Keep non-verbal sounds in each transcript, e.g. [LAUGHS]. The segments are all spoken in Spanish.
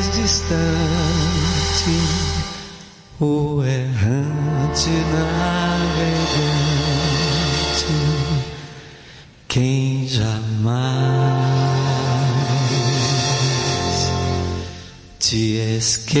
mais distante, o errante navegante, quem jamais te esqueceria.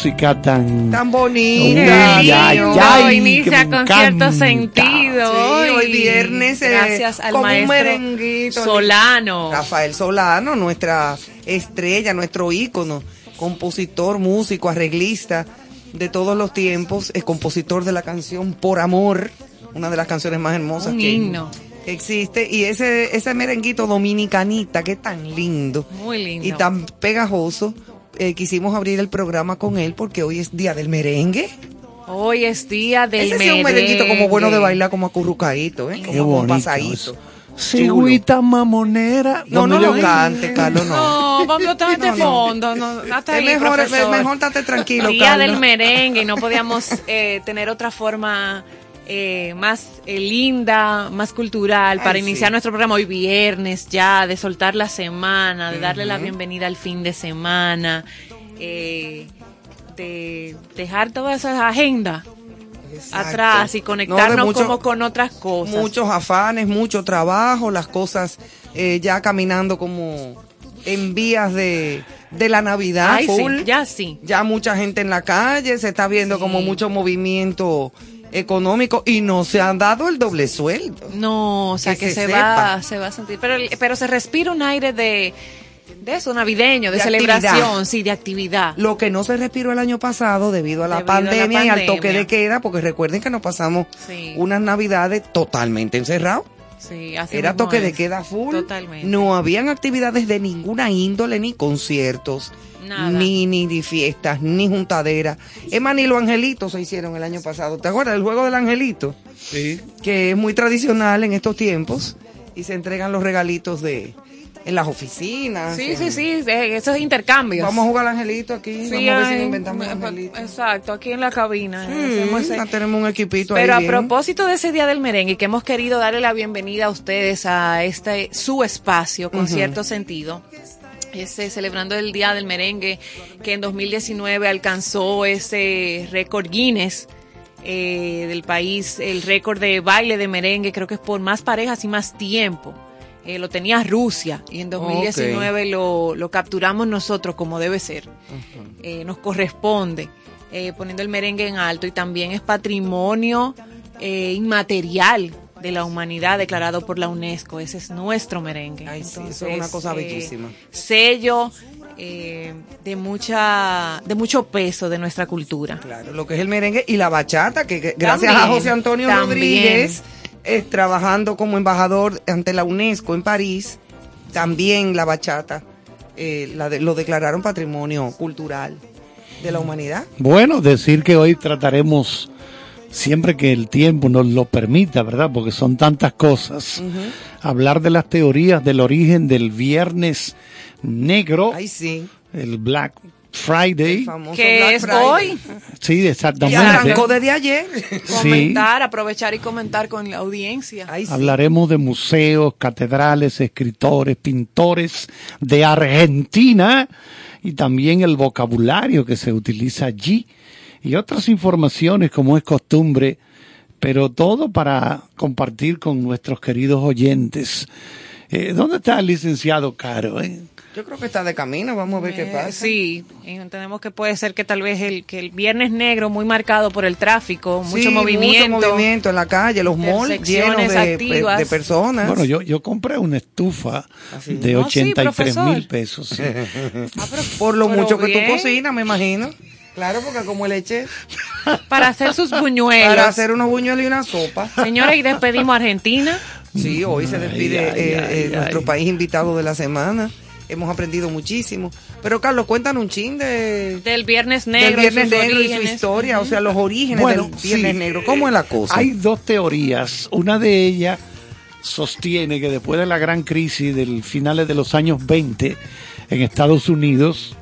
música tan... Tan bonita. Ay, ay, ay, inicia con cierto sentido. Sí, hoy viernes. Eh, Gracias al como maestro un merenguito. Solano. Rafael Solano, nuestra estrella, nuestro ícono, compositor, músico, arreglista de todos los tiempos, es compositor de la canción Por Amor, una de las canciones más hermosas un que, himno. que existe. Y ese, ese merenguito dominicanita, que tan lindo. Muy lindo. Y tan pegajoso eh, quisimos abrir el programa con él porque hoy es día del merengue. Hoy es día del Ese sí merengue. es un merenguito como bueno de bailar, como acurrucadito, ¿eh? Qué Como bonito. pasadito. Cigüita mamonera. No, no lo cante, Carlos, no. No, vamos a estar de fondo. No, hasta Es ahí, mejor, mejor estate tranquilo, Día Carlos. del merengue y no podíamos eh, tener otra forma eh, más eh, linda, más cultural para iniciar sí. nuestro programa hoy viernes ya, de soltar la semana, de darle la bienvenida al fin de semana, eh, de dejar todas esas agendas Exacto. atrás y No, conectarnos mucho- como con otras cosas. Muchos afanes, mucho trabajo, las cosas eh, ya caminando como en vías de, de la Navidad Ay, sí, ya sí. Ya mucha gente en la calle, se está viendo Sí. como mucho movimiento económico y no se han dado el doble sueldo. No, o sea Que que, se se, va, se va a sentir, pero, pero se respira un aire de, de eso, navideño, de, De celebración, actividad. sí, de actividad. Lo que no se respiró el año pasado debido a la, Debido a la pandemia, y al toque de queda, porque recuerden que nos pasamos Sí. unas navidades totalmente encerrados. Sí, así Era toque de queda full. Totalmente. No habían actividades de ninguna índole, ni conciertos, Nada. ni, ni, ni fiestas, ni juntaderas. Emma ni los angelitos se hicieron el año pasado. ¿Te acuerdas del juego del angelito? Sí. Que es muy tradicional en estos tiempos. Y se entregan los regalitos de en las oficinas. Sí, en- sí, sí, eh, esos intercambios. Vamos a jugar al angelito aquí. Sí, vamos a ver si le inventamos eh, angelito. Exacto, aquí en la cabina. Sí, hacemos ese- ya tenemos un equipito Pero ahí a bien. propósito de ese día del merengue, que hemos querido darle la bienvenida a ustedes a este su espacio con cierto sentido. Ese, celebrando el día del merengue que en 2019 alcanzó ese récord Guinness eh, del país el récord de baile de merengue, creo que es por más parejas y más tiempo. Eh, lo tenía Rusia y en 2019 lo, lo capturamos nosotros como debe ser. Eh, nos corresponde eh, poniendo el merengue en alto y también es patrimonio eh, inmaterial de la humanidad declarado por la UNESCO. Ese es nuestro merengue. Ay, sí, eso es una cosa bellísima. Sello eh, de mucha de mucho peso de nuestra cultura. Claro, lo que es el merengue y la bachata, que, que gracias a José Antonio también. Rodríguez, eh, trabajando como embajador ante la UNESCO en París, también la bachata eh, la de- lo declararon patrimonio cultural de la humanidad. Bueno, decir que hoy trataremos, siempre que el tiempo nos lo permita, ¿verdad? Porque son tantas cosas, hablar de las teorías del origen del viernes negro, Ay, sí. el Black Friday. Que es Friday. hoy. Sí, Y exactamente. arrancó desde ayer. Sí. Comentar, aprovechar y comentar con la audiencia. Ay, sí. Hablaremos de museos, catedrales, escritores, pintores de Argentina y también el vocabulario que se utiliza allí y otras informaciones como es costumbre, pero todo para compartir con nuestros queridos oyentes. Eh, ¿Dónde está el licenciado Caro? eh? Yo creo que está de camino, vamos a ver qué Eh, pasa. Sí, entendemos que puede ser que tal vez el que el viernes negro muy marcado por el tráfico, Sí, mucho movimiento. Mucho movimiento en la calle, los malls llenos de, personas. Bueno, yo, yo compré una estufa Así. de sí, 83 profesor. mil pesos. sí. Ah, pero- Por lo pero mucho que tú cocinas, me imagino. Claro, porque como el eché Para hacer sus buñuelos. para hacer unos buñuelos y una sopa. Señores, y despedimos a Argentina. Sí, hoy se despide ay, eh, ay, eh, ay. nuestro país invitado de la semana. Hemos aprendido muchísimo. Pero Carlos, cuéntanos un chin de, Del Viernes del Negro. Viernes sus Negro y su historia, o sea, los orígenes Bueno, del Viernes sí, Negro. ¿Cómo es la cosa? Hay dos teorías. Una de ellas sostiene que después de la gran crisis del finales de los años 20 en Estados Unidos,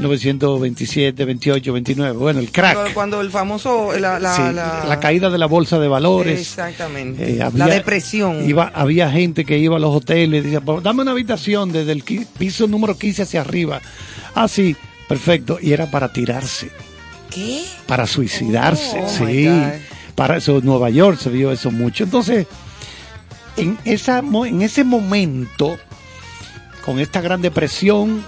1927, 28, 29, bueno, el crack, cuando el famoso, la, la, sí, la- la caída de la bolsa de valores. Exactamente. eh, la depresión. Iba, había gente que iba a los hoteles y decía, "Pues, dame una habitación desde el piso número 15 hacia arriba. Ah, sí, perfecto. Y era para tirarse. ¿Qué? para suicidarse, Oh, my sí. Para eso en Nueva York se vio eso mucho. Entonces, en esa en ese momento con esta gran depresión,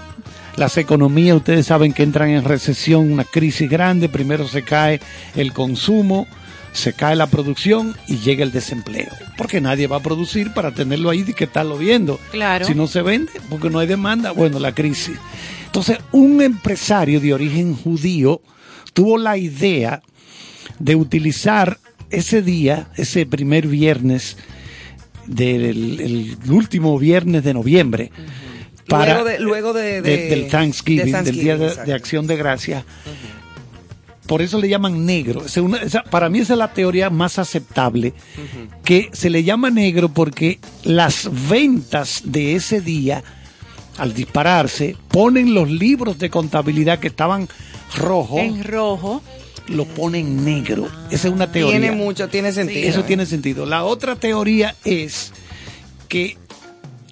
las economías ustedes saben que entran en recesión, una crisis grande, primero se cae el consumo, se cae la producción y llega el desempleo, porque nadie va a producir para tenerlo ahí y que estarlo viendo. Claro. Si no se vende, porque no hay demanda, bueno, la crisis. Entonces, un empresario de origen judío tuvo la idea de utilizar ese día, ese primer viernes del el último viernes de noviembre, para luego de, luego de, de- de- del Thanksgiving, de del Día de, Acción de Gracias. Por eso le llaman negro. Esa es una- esa- para mí esa es la teoría más aceptable, que se le llama negro porque las ventas de ese día, al dispararse, ponen los libros de contabilidad que estaban rojos, En rojo. lo ponen negro. Esa es una teoría. Tiene mucho, tiene sentido. Eso ¿eh? tiene sentido. La otra teoría es que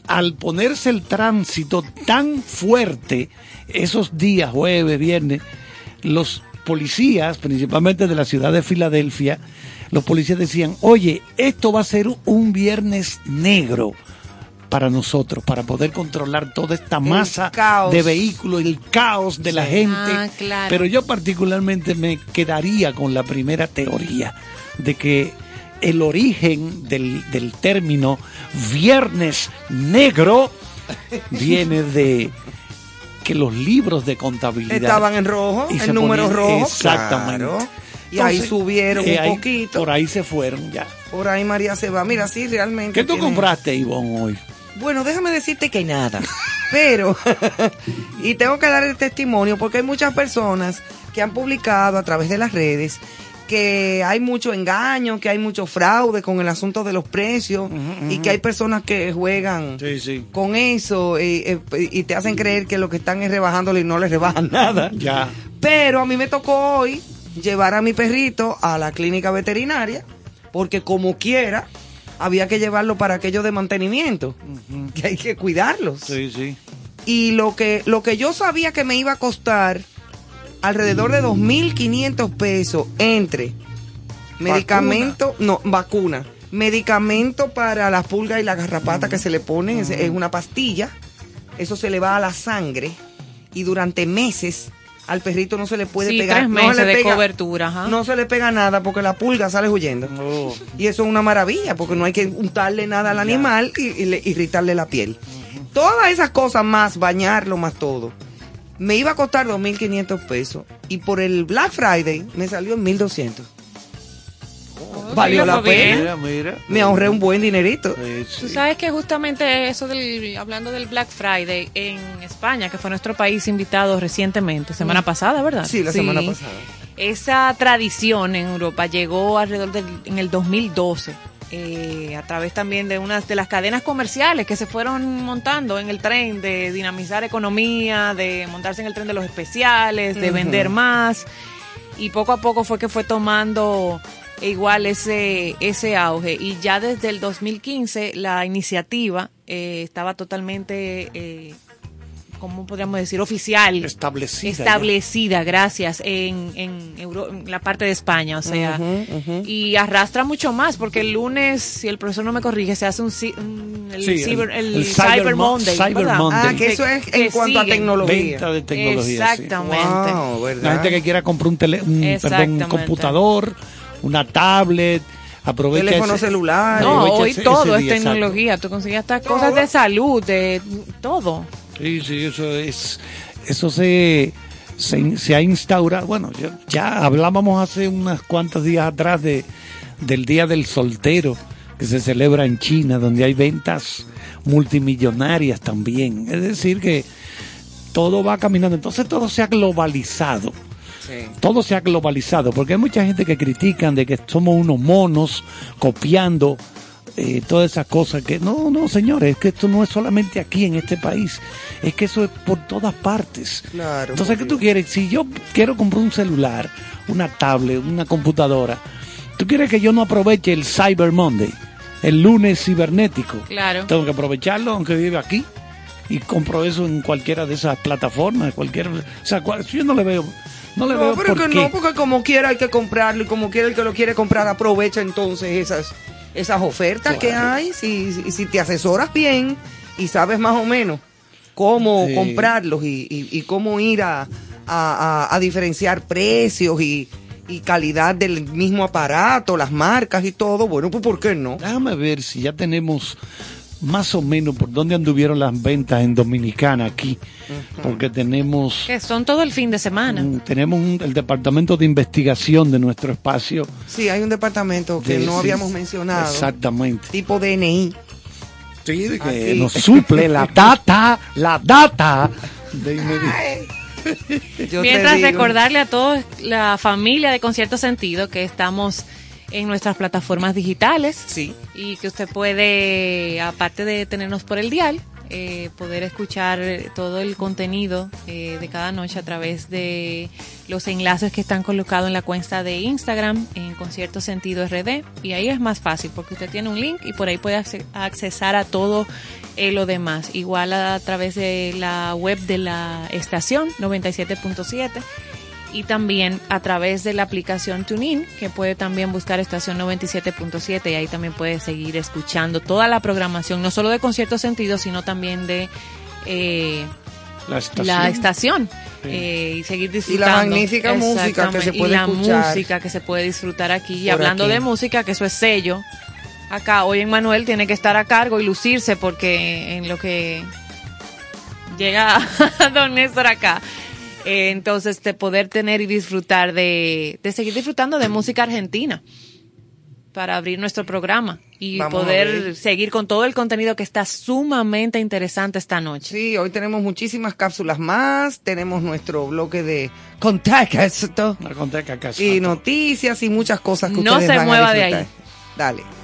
al ponerse el tránsito tan fuerte esos días, jueves, viernes, los policías, principalmente de la ciudad de Filadelfia, los policías decían, oye, esto va a ser un viernes negro para nosotros, para poder controlar toda esta masa de vehículos, el caos de la gente. Ah, claro. Pero yo particularmente me quedaría con la primera teoría de que el origen del, del término viernes negro viene de que los libros de contabilidad Estaban en rojo, y en números rojos. Exactamente. claro. Y ahí subieron eh, un ahí- poquito. Por ahí se fueron ya. Por ahí María se va. Mira, sí, realmente. ¿Qué tú tiene- compraste, Ivonne, hoy? Bueno, déjame decirte que nada. [LAUGHS] Pero, [LAUGHS] y tengo que dar el testimonio porque hay muchas personas que han publicado a través de las redes que hay mucho engaño, que hay mucho fraude con el asunto de los precios y que hay personas que juegan Sí, sí. con eso eh, y te hacen creer que lo que están es rebajándole y no les rebajan [LAUGHS] nada. Ya. Pero a mí me tocó hoy llevar a mi perrito a la clínica veterinaria porque como quiera había que llevarlo para aquello de mantenimiento, que hay que cuidarlos. Sí, sí. Y lo que lo que yo sabía que me iba a costar alrededor de 2.500 pesos entre Medicamento, no, vacuna. Medicamento para las pulgas y la garrapata que se le ponen, es, es una pastilla. Eso se le va a la sangre y durante meses al perrito no se le puede Sí, pegar. tres no se meses le de pega- cobertura, ajá. No se le pega nada porque la pulga sale huyendo. Oh. Y eso es una maravilla, porque no hay que untarle nada al animal y, y le- irritarle la piel. Todas esas cosas más, bañarlo más todo. Me iba a costar 2.500 pesos y por el Black Friday me salió en 1.200. Valió sí, la pena. Mira, mira. Me ahorré un buen dinerito. Sí, sí. Tú sabes que justamente eso del, hablando del Black Friday en España, que fue nuestro país invitado recientemente, semana pasada, ¿verdad? Sí, la semana pasada. Esa tradición en Europa llegó alrededor del en el 2012. Eh, a través también de unas de las cadenas comerciales que se fueron montando en el tren de dinamizar economía, de montarse en el tren de los especiales, de vender más. Y poco a poco fue que fue tomando igual ese ese auge. Y ya desde el 2015 la iniciativa eh, estaba totalmente eh, ¿cómo podríamos decir? oficial Establecida. ya. establecida, gracias, en, en, Euro- en la parte de España, o sea, y arrastra mucho más, porque el lunes, si el profesor no me corrige, se hace un, un- el, Sí, cyber, el el Cyber, Cyber Mo- Monday, Cyber ¿verdad? Monday. Ah, que eso es en Que cuanto a tecnología. Venta de tecnología. sí. Exactamente. La gente que quiera comprar un, tele- un, perdón, un computador, una tablet, aprovecha Teléfono ese- celular. No, hoy ese- todo ese es día, exacto. tecnología, tú consigues hasta cosas de salud, de todo. Sí, sí, eso es, eso se, se, se ha instaurado. Bueno, yo- ya hablábamos hace unas cuantos días atrás de, del Día del Soltero que se celebra en China, donde hay ventas multimillonarias también. Es decir, que todo va caminando. Entonces todo se ha globalizado. Sí. Todo se ha globalizado, porque hay mucha gente que critican de que somos unos monos copiando eh, todas esas cosas que no, no, señores, es que esto no es solamente aquí en este país, es que eso es por todas partes. Claro, Entonces, ¿qué tú quieres? Si yo quiero comprar un celular, una tablet, una computadora, ¿tú quieres que yo no aproveche el Cyber Monday, el lunes cibernético? Claro. Tengo que aprovecharlo aunque vive aquí y compro eso en cualquiera de esas plataformas, cualquier, o sea, cual- yo no le veo, no le No, veo pero por que qué. no, porque como quiera hay que comprarlo y como quiera el que lo quiere comprar aprovecha entonces esas esas ofertas que hay. Si, si, si te asesoras bien y sabes más o menos cómo Sí. comprarlos y, y- y cómo ir a, a- a- a diferenciar precios y, y calidad del mismo aparato, las marcas y todo, bueno, pues ¿por qué no? Déjame ver si ya tenemos más o menos por dónde anduvieron las ventas en Dominicana aquí, porque tenemos Que son todo el fin de semana. un- tenemos un- el departamento de investigación de nuestro espacio. Sí, hay un departamento que de- no sí, habíamos mencionado, Exactamente. tipo DNI. Sí, de que Aquí. nos suple [LAUGHS] la data, la data de inmediato. Mientras recordarle a toda la familia de Concierto Sentido que estamos en nuestras plataformas digitales Sí. y que usted puede, aparte de tenernos por el dial, eh, poder escuchar todo el contenido eh, de cada noche a través de los enlaces que están colocados en la cuenta de Instagram en Concierto Sentido RD y ahí es más fácil porque usted tiene un link y por ahí puede acce- accesar a todo eh, lo demás. Igual a, través de la web de la estación 97.7 y también a través de la aplicación TuneIn, que puede también buscar estación 97.7 y ahí también puede seguir escuchando toda la programación, no solo de Concierto Sentido, sino también de eh, La estación. la estación. Sí. eh, y seguir disfrutando. magnífica música que se puede Y la escuchar música que se puede disfrutar aquí. Y hablando aquí. de música, que eso es sello. Acá, hoy en Manuel tiene que estar a cargo y lucirse porque en lo que llega [LAUGHS] Don Néstor acá. Eh, entonces, de poder tener y disfrutar de, de seguir disfrutando de música argentina para abrir nuestro programa y Vamos poder seguir con todo el contenido que está sumamente interesante esta noche. Sí, hoy tenemos muchísimas cápsulas más, tenemos nuestro bloque de contacto La conté que acá y noticias y muchas cosas que No ustedes se van a mueva de disfrutar. ahí. Dale.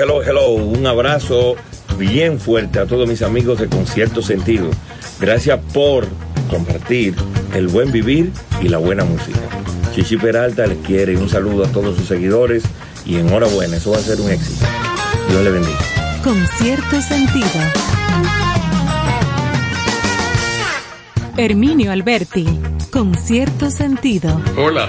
Hello, hello. Un abrazo bien fuerte a todos mis amigos de Concierto Sentido. Gracias por compartir el buen vivir y la buena música. Chichi Peralta les quiere un saludo a todos sus seguidores y enhorabuena, eso va a ser un éxito. Dios le bendiga. Con cierto sentido. Herminio Alberti, con cierto sentido. Hola.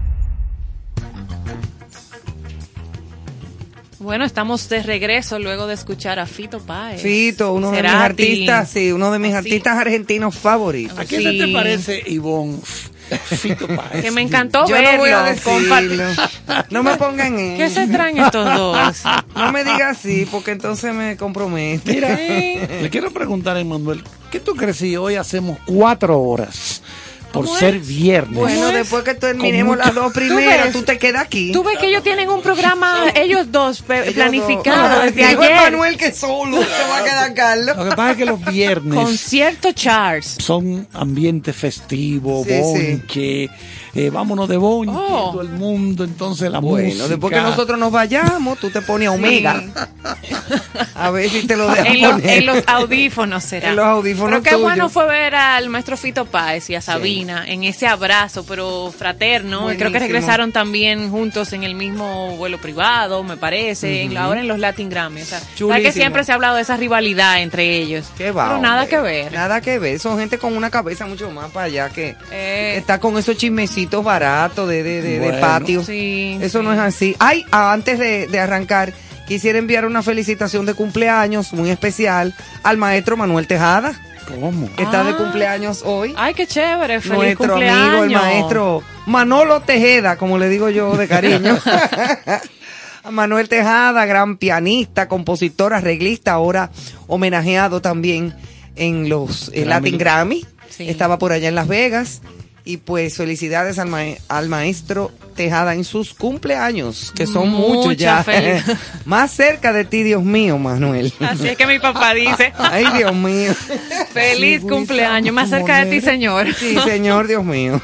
Bueno, estamos de regreso luego de escuchar a Fito Páez. Fito, uno de mis artistas, sí, uno de mis artistas argentinos favoritos. ¿A qué Sí. se te parece, Ivonne? Fito [LAUGHS] Páez. Que me encantó Yo verlo. no voy a No me pongan en. ¿Qué se traen estos dos? [LAUGHS] No me digas así, porque entonces me compromete. Mira, [LAUGHS] le quiero preguntar a Emanuel, ¿qué tú crees si hoy hacemos cuatro horas por ¿Cómo ser es? viernes? Bueno, es? después que terminemos las dos primeras, tú te quedas aquí. Tú ves que ellos tienen un programa, ellos dos, Ellos planificado dos. desde ayer. Manuel que solo se va a quedar Carlos. Lo que pasa es que los viernes Concierto Charles. son ambiente festivo, Sí, sí. Eh, vámonos de bonche, Oh. todo el mundo, entonces la Bueno, música. después que nosotros nos vayamos, tú te pones a Omega. A ver si te lo dejan En los, poner. en los audífonos será. En los audífonos Pero qué tuyos. bueno fue ver al maestro Fito Páez y a Sabina en ese abrazo, pero fraterno. Y Creo que Buenísimo. regresaron también juntos en el mismo vuelo privado, me parece, en la- ahora en los Latin Grammy. O sea, ¿sabes que siempre se ha hablado de esa rivalidad entre ellos. Qué va, pero nada hombre. que ver. Nada que ver. Son gente con una cabeza mucho más para allá que Eh. está con esos chismecitos baratos de, de, de- de Bueno. patio. Sí, Eso sí. no es así. Ay, antes de, de arrancar, quisiera enviar una felicitación de cumpleaños muy especial al maestro Manuel Tejada, ¿Cómo? que está de Ah. cumpleaños hoy. Ay, qué chévere. Feliz Nuestro cumpleaños. amigo, el maestro Manolo Tejeda, como le digo yo de cariño. [LAUGHS] [LAUGHS] Manuel Tejada, gran pianista, compositor, arreglista, ahora homenajeado también en los Grammy. Latin Grammy. Sí. Estaba por allá en Las Vegas. Y pues felicidades al, mae- al maestro Tejada en sus cumpleaños, que son muchos ya. [LAUGHS] Más cerca de ti, Dios mío, Manuel. Así es que mi papá [LAUGHS] dice. Ay, Dios mío. [LAUGHS] Feliz Sí, cumpleaños, más cerca de ti, señor. Sí, señor, Dios mío.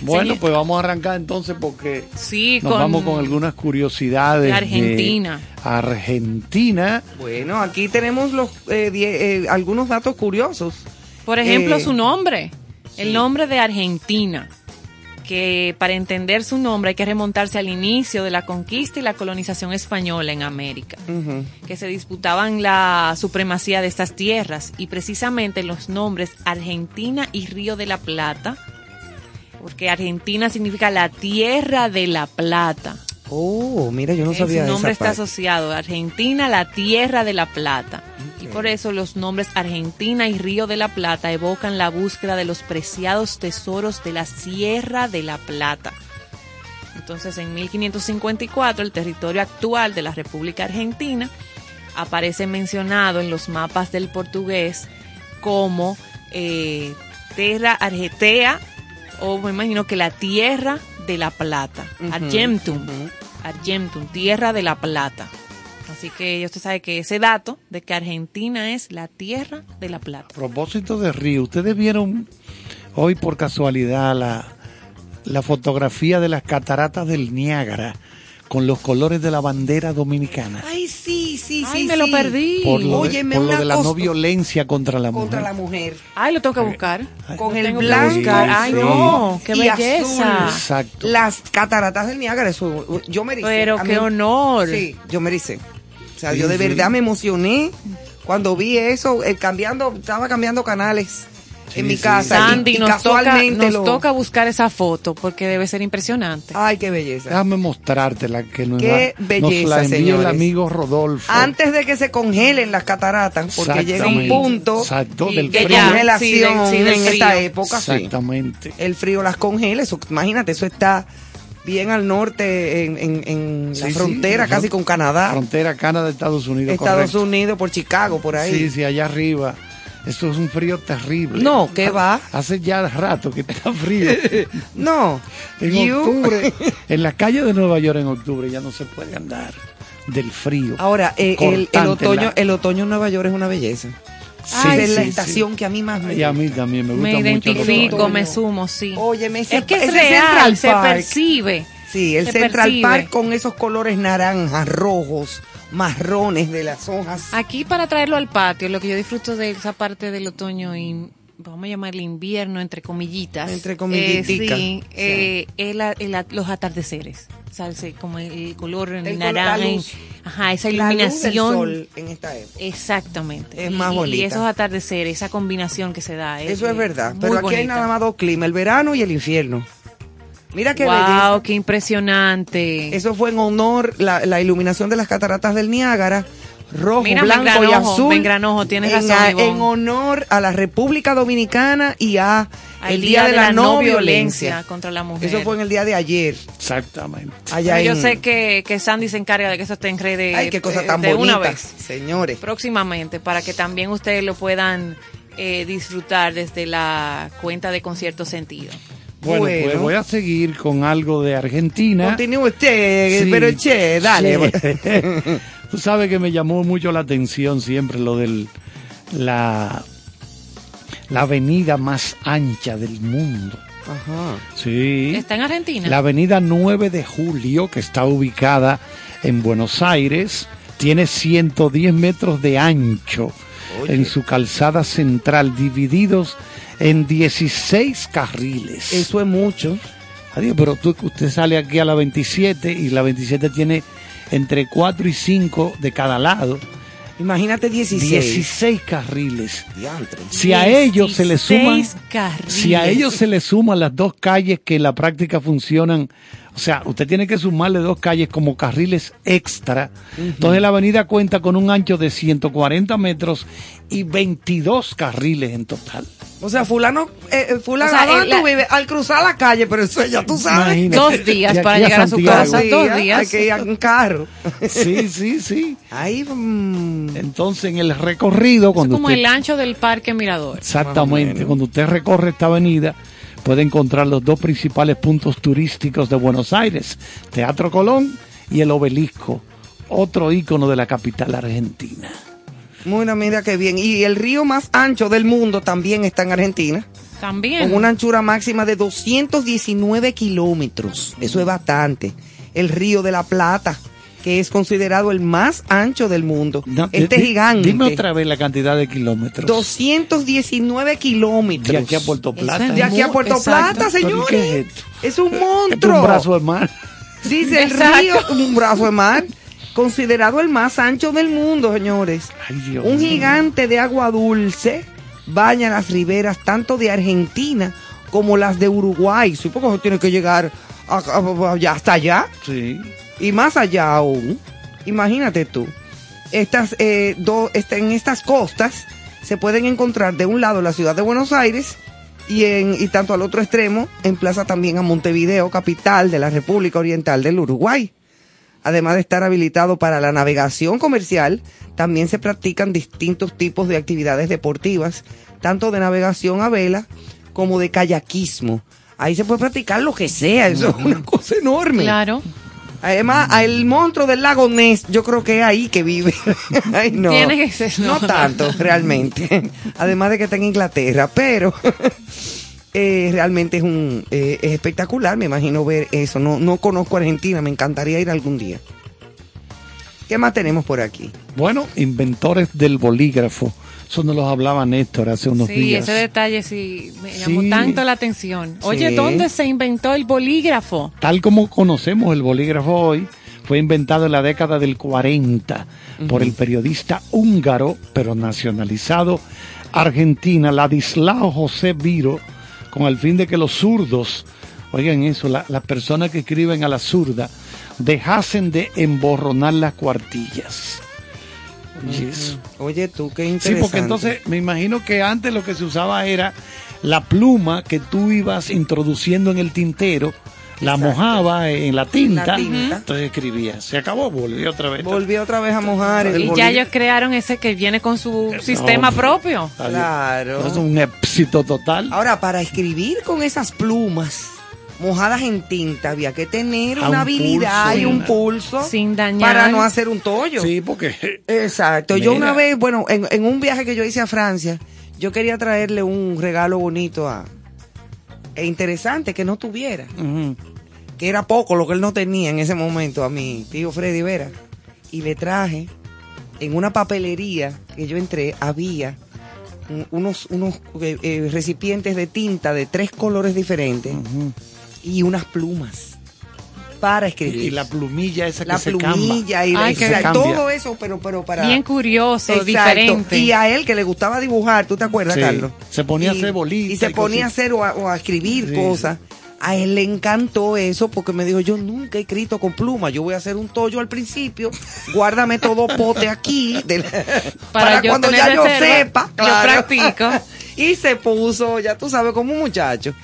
Bueno, Señor. pues vamos a arrancar entonces porque Sí, nos con vamos con algunas curiosidades. de Argentina. Argentina. Bueno, aquí tenemos los eh, die- eh, algunos datos curiosos Por ejemplo, Eh, su nombre, el nombre de Argentina, que para entender su nombre hay que remontarse al inicio de la conquista y la colonización española en América, que se disputaban la supremacía de estas tierras. Y precisamente los nombres Argentina y Río de la Plata, porque Argentina significa la tierra de la plata. Oh, mira, yo no sabía Su nombre esa está parte. asociado a Argentina, la tierra de la plata. Y por eso los nombres Argentina y Río de la Plata evocan la búsqueda de los preciados tesoros de la Sierra de la Plata. Entonces, en 1554, el territorio actual de la República Argentina aparece mencionado en los mapas del portugués como eh, Terra Argetea, o me imagino que la Tierra de la Plata, Ujú, Argentum. Argentum, Tierra de la Plata. Así que ya usted sabe que ese dato de que Argentina es la Tierra de la Plata. A propósito de río, ustedes vieron hoy por casualidad la, la fotografía de las cataratas del Niágara con los colores de la bandera dominicana. Ay, sí, sí, Ay, sí. me lo perdí. Por lo, de, Óyeme, por lo de la no violencia contra la Contra mujer. la mujer. Ay, lo tengo que buscar. Con el blanco. Ay, sí. no, qué y belleza. azul. Exacto. Las cataratas del Niágara, eso, yo me ericé. Pero A qué honor. Sí, yo me ericé. O sea, Sí, yo de sí. verdad me emocioné cuando vi eso, eh, cambiando, estaba cambiando canales en mi sí. casa. y- Sandy, y, nos, toca, casualmente nos lo- toca buscar esa foto porque debe ser impresionante. Ay, qué belleza. Déjame mostrártela que nos, Qué la- belleza, nos la envió el señores. amigo Rodolfo. Antes de que se congelen las cataratas, porque llega un Exactamente. punto Exacto, Y del que de frío. congelación sí, del- sí, del en esta época. sí. Exactamente. El frío las congela, eso, imagínate, eso está bien al norte, en, en- en la Sí, sí, frontera, la casi con Canadá, Frontera Canadá, Estados Unidos. Estados correcto. Unidos, por Chicago, por ahí. Sí, sí, allá arriba. Esto es un frío terrible. No, ¿qué va? Hace ya rato que está frío. [LAUGHS] No, En you- octubre, [LAUGHS] en la calle de Nueva York en octubre ya no se puede andar del frío. Ahora, eh, el, otoño, la- el otoño en Nueva York es una belleza. Sí, Esa es sí, la sí. estación que a mí más me Y a gusta. mí también me gusta me identifico, me sumo, sí. Óyeme, ese- es que es ese real, Central se percibe. Sí, el Se Central percibe. Park con esos colores naranjas, rojos, marrones de las hojas. Aquí para traerlo al patio, lo que yo disfruto de esa parte del otoño y vamos a llamarle invierno entre comillitas. Entre comillitica. Eh, sí, Sí. eh, el los atardeceres. Ese- como el color El naranja. luz. Ajá, esa La luz del iluminación. sol en esta época. Exactamente. Es Y- más bonita. Y esos atardeceres, esa combinación que se da. Eso es verdad. Pero aquí hay nada más dos climas, el verano y el infierno. Mira qué wow, belleza. qué impresionante. Eso fue en honor, la, la iluminación de las cataratas del Niágara, rojo, Mira, blanco y Mengranojo, azul. Mengranojo, tienes en, razón, en honor a la República Dominicana y a Al el Día, de, la, No violencia. contra la mujer. Eso fue en el día de ayer. Exactamente. Allá Yo en- sé que, que Sandy se encarga de que eso esté en redes Ay, qué cosa eh, tan de bonita. una vez, Señores. próximamente, para que también ustedes lo puedan eh, disfrutar desde la cuenta de Concierto Sentido. Bueno, pues voy a seguir con algo de Argentina. Continúe usted, Sí, pero che, dale. che. [LAUGHS] Tú sabes que me llamó mucho la atención siempre lo del la la avenida más ancha del mundo. Ajá. Sí. ¿Está en Argentina? La avenida 9 de Julio, que está ubicada en Buenos Aires, tiene 110 metros de ancho en su calzada central, divididos en 16 carriles. Eso es mucho. Adiós, pero tú, usted sale aquí a la 27 y la 27 tiene entre 4 y 5 de cada lado. Imagínate 16. 16 carriles. Diantre. Si a ellos se le suman 16 carriles. si a ellos se le suman las dos calles que en la práctica funcionan, o sea, usted tiene que sumarle dos calles como carriles extra. Entonces la avenida cuenta con un ancho de 140 metros y 22 carriles en total. O sea, fulano, eh, eh, fulano, O sea, ¿a dónde en la- tú vives? Al cruzar la calle, pero eso ya tú sabes. Imagínate. Dos días De para llegar a su casa. dos días. Hay que ir en carro. Sí, sí, sí. Ahí, mm, Entonces en el recorrido, Es cuando como usted, el ancho del Parque Mirador. exactamente, cuando usted recorre esta avenida, puede encontrar los dos principales puntos turísticos de Buenos Aires, Teatro Colón y el Obelisco, otro ícono de la capital argentina. Bueno, mira qué bien. Y el río más ancho del mundo también está en Argentina, También. con una anchura máxima de 219 kilómetros. Eso es bastante. El río de la Plata. Que es considerado el más ancho del mundo. No, este di- gigante. Dime otra vez la cantidad de kilómetros. 219 kilómetros. De aquí a Puerto Plata. De aquí a Puerto exacto. Plata, ¿Pero señores. qué es esto? Es un Esto es monstruo. un brazo de mar. Dice el río, un brazo de mar, considerado el más ancho del mundo, señores. Ay, Dios Un gigante de agua dulce baña las riberas tanto de Argentina como las de Uruguay. Supongo que tiene que llegar a- a- allá- hasta allá Sí. Y más allá aún. Imagínate tú. Estas, eh, do- este- en estas costas se pueden encontrar de un lado la ciudad de Buenos Aires y, en, y tanto al otro extremo emplaza también a Montevideo, capital de la República Oriental del Uruguay. Además de estar habilitado para la navegación comercial, también se practican distintos tipos de actividades deportivas, tanto de navegación a vela como de kayakismo. Ahí se puede practicar lo que sea, eso es una cosa enorme. Claro. Además, a el monstruo del lago Ness, yo creo que es ahí que vive. [LAUGHS] Ay, no. Tiene que ser, No no. tanto, realmente. Además de que está en Inglaterra, pero [LAUGHS] eh, realmente es un eh, es espectacular. Me imagino ver eso. No, no conozco Argentina, me encantaría ir algún día. ¿Qué más tenemos por aquí? Bueno, inventores del bolígrafo. Eso nos los hablaba Néstor hace unos Sí, días. ese detalle sí me llamó Sí. tanto la atención. Oye, Sí. ¿dónde se inventó el bolígrafo? Tal como conocemos el bolígrafo hoy, fue inventado en la década del 40 por el periodista húngaro, pero nacionalizado argentina, Ladislao José Viro, con el fin de que los zurdos, oigan eso, la- las personas que escriben a la zurda, dejasen de emborronar las cuartillas. Oye, eso. Oye, tú, qué Sí, interesante. porque entonces me imagino que antes lo que se usaba era la pluma que tú ibas introduciendo en el tintero, la Exacto. mojaba en la tinta, La tinta. entonces escribía. Se acabó, volvió otra vez. Volví otra vez a mojar Y ya ellos crearon ese que viene con su Eso, sistema propio. Claro. Es un éxito total. Ahora, para escribir con esas plumas mojadas en tinta, había que tener A una un habilidad pulso, y un pulso Sin dañar. para no hacer un tollo. Sí, porque Exacto. Yo una vez, bueno, en, en un viaje que yo hice a Francia, yo quería traerle un regalo bonito a e interesante que no tuviera, que era poco lo que él no tenía en ese momento a mi tío Freddy Vera. Y le traje en una papelería que yo entré, había un- unos, unos eh, eh, recipientes de tinta de tres colores diferentes y unas plumas para escribir. y la plumilla esa La que se plumilla y la- Ay, que exacto, cambia. todo eso, pero, pero para... Bien curioso, Exacto. diferente. Y a él que le gustaba dibujar, ¿tú te acuerdas, Sí. Carlos? Se ponía a hacer bolitas Y se y ponía a hacer o a, o a escribir Sí, cosas. A él le encantó eso porque me dijo, yo nunca he escrito con pluma, yo voy a hacer un tollo al principio, guárdame todo pote aquí, [LAUGHS] para, yo cuando ya yo sepa. yo practico. [LAUGHS] y se puso, ya tú sabes, como un muchacho.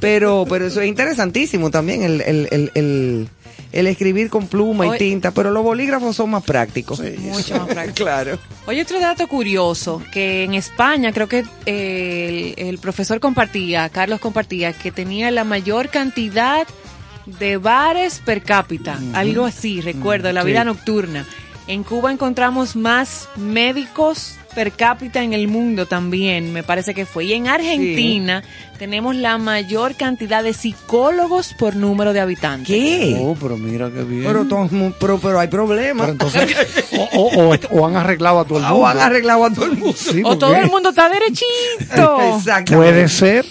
Pero, pero eso es interesantísimo también, el, el, el, el, el escribir con pluma y tinta, pero los bolígrafos son más prácticos. Mucho más práctico. [LAUGHS] claro. Oye, otro dato curioso, que en España creo que eh, el, el profesor compartía, Carlos compartía, que tenía la mayor cantidad de bares per cápita, algo así, recuerdo, de la sí. vida nocturna. En Cuba encontramos más médicos per cápita en el mundo también, me parece que fue. Y en Argentina tenemos la mayor cantidad de psicólogos por número de habitantes. ¿Qué? Oh, pero mira qué bien. Pero, pero, pero hay problemas. Pero entonces, [LAUGHS] o, o- o- o han arreglado a todo el mundo. o han arreglado a todo el mundo. Sí, O todo el mundo está derechito. [LAUGHS] Exactamente. Puede ser.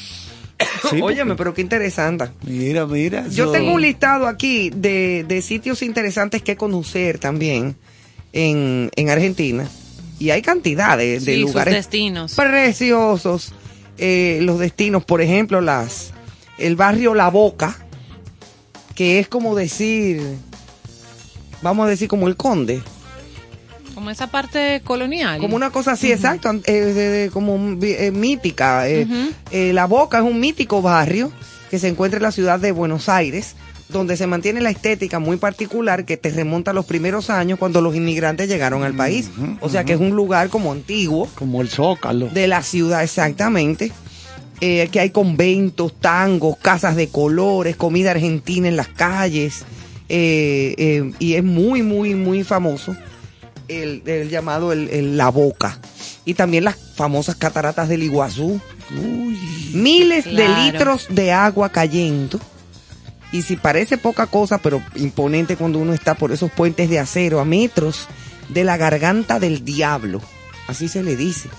Sí, Óyeme, porque- pero qué interesante. Mira, mira. Yo tengo un listado aquí de, de sitios interesantes que conocer también en, en Argentina. Y hay cantidades de Sí, sus lugares destinos. preciosos. Eh, los destinos, por ejemplo, las el barrio La Boca, que es como decir, vamos a decir como el Conde. Como esa parte colonial. Como una cosa así, exacto, an- eh, de- de- como eh, mítica. eh, la Boca es un mítico barrio que se encuentra en la ciudad de Buenos Aires, donde se mantiene la estética muy particular que te remonta a los primeros años cuando los inmigrantes llegaron al país. O sea que es un lugar como antiguo Como el Zócalo. de la ciudad exactamente. eh, que hay conventos, tangos, casas de colores, comida argentina en las calles. eh, eh, y es muy, muy, muy famoso el, el llamado el, el La Boca. Y también las famosas cataratas del Iguazú. Miles de litros de agua cayendo Y si parece poca cosa, pero imponente cuando uno está por esos puentes de acero a metros de la garganta del diablo. Así se le dice.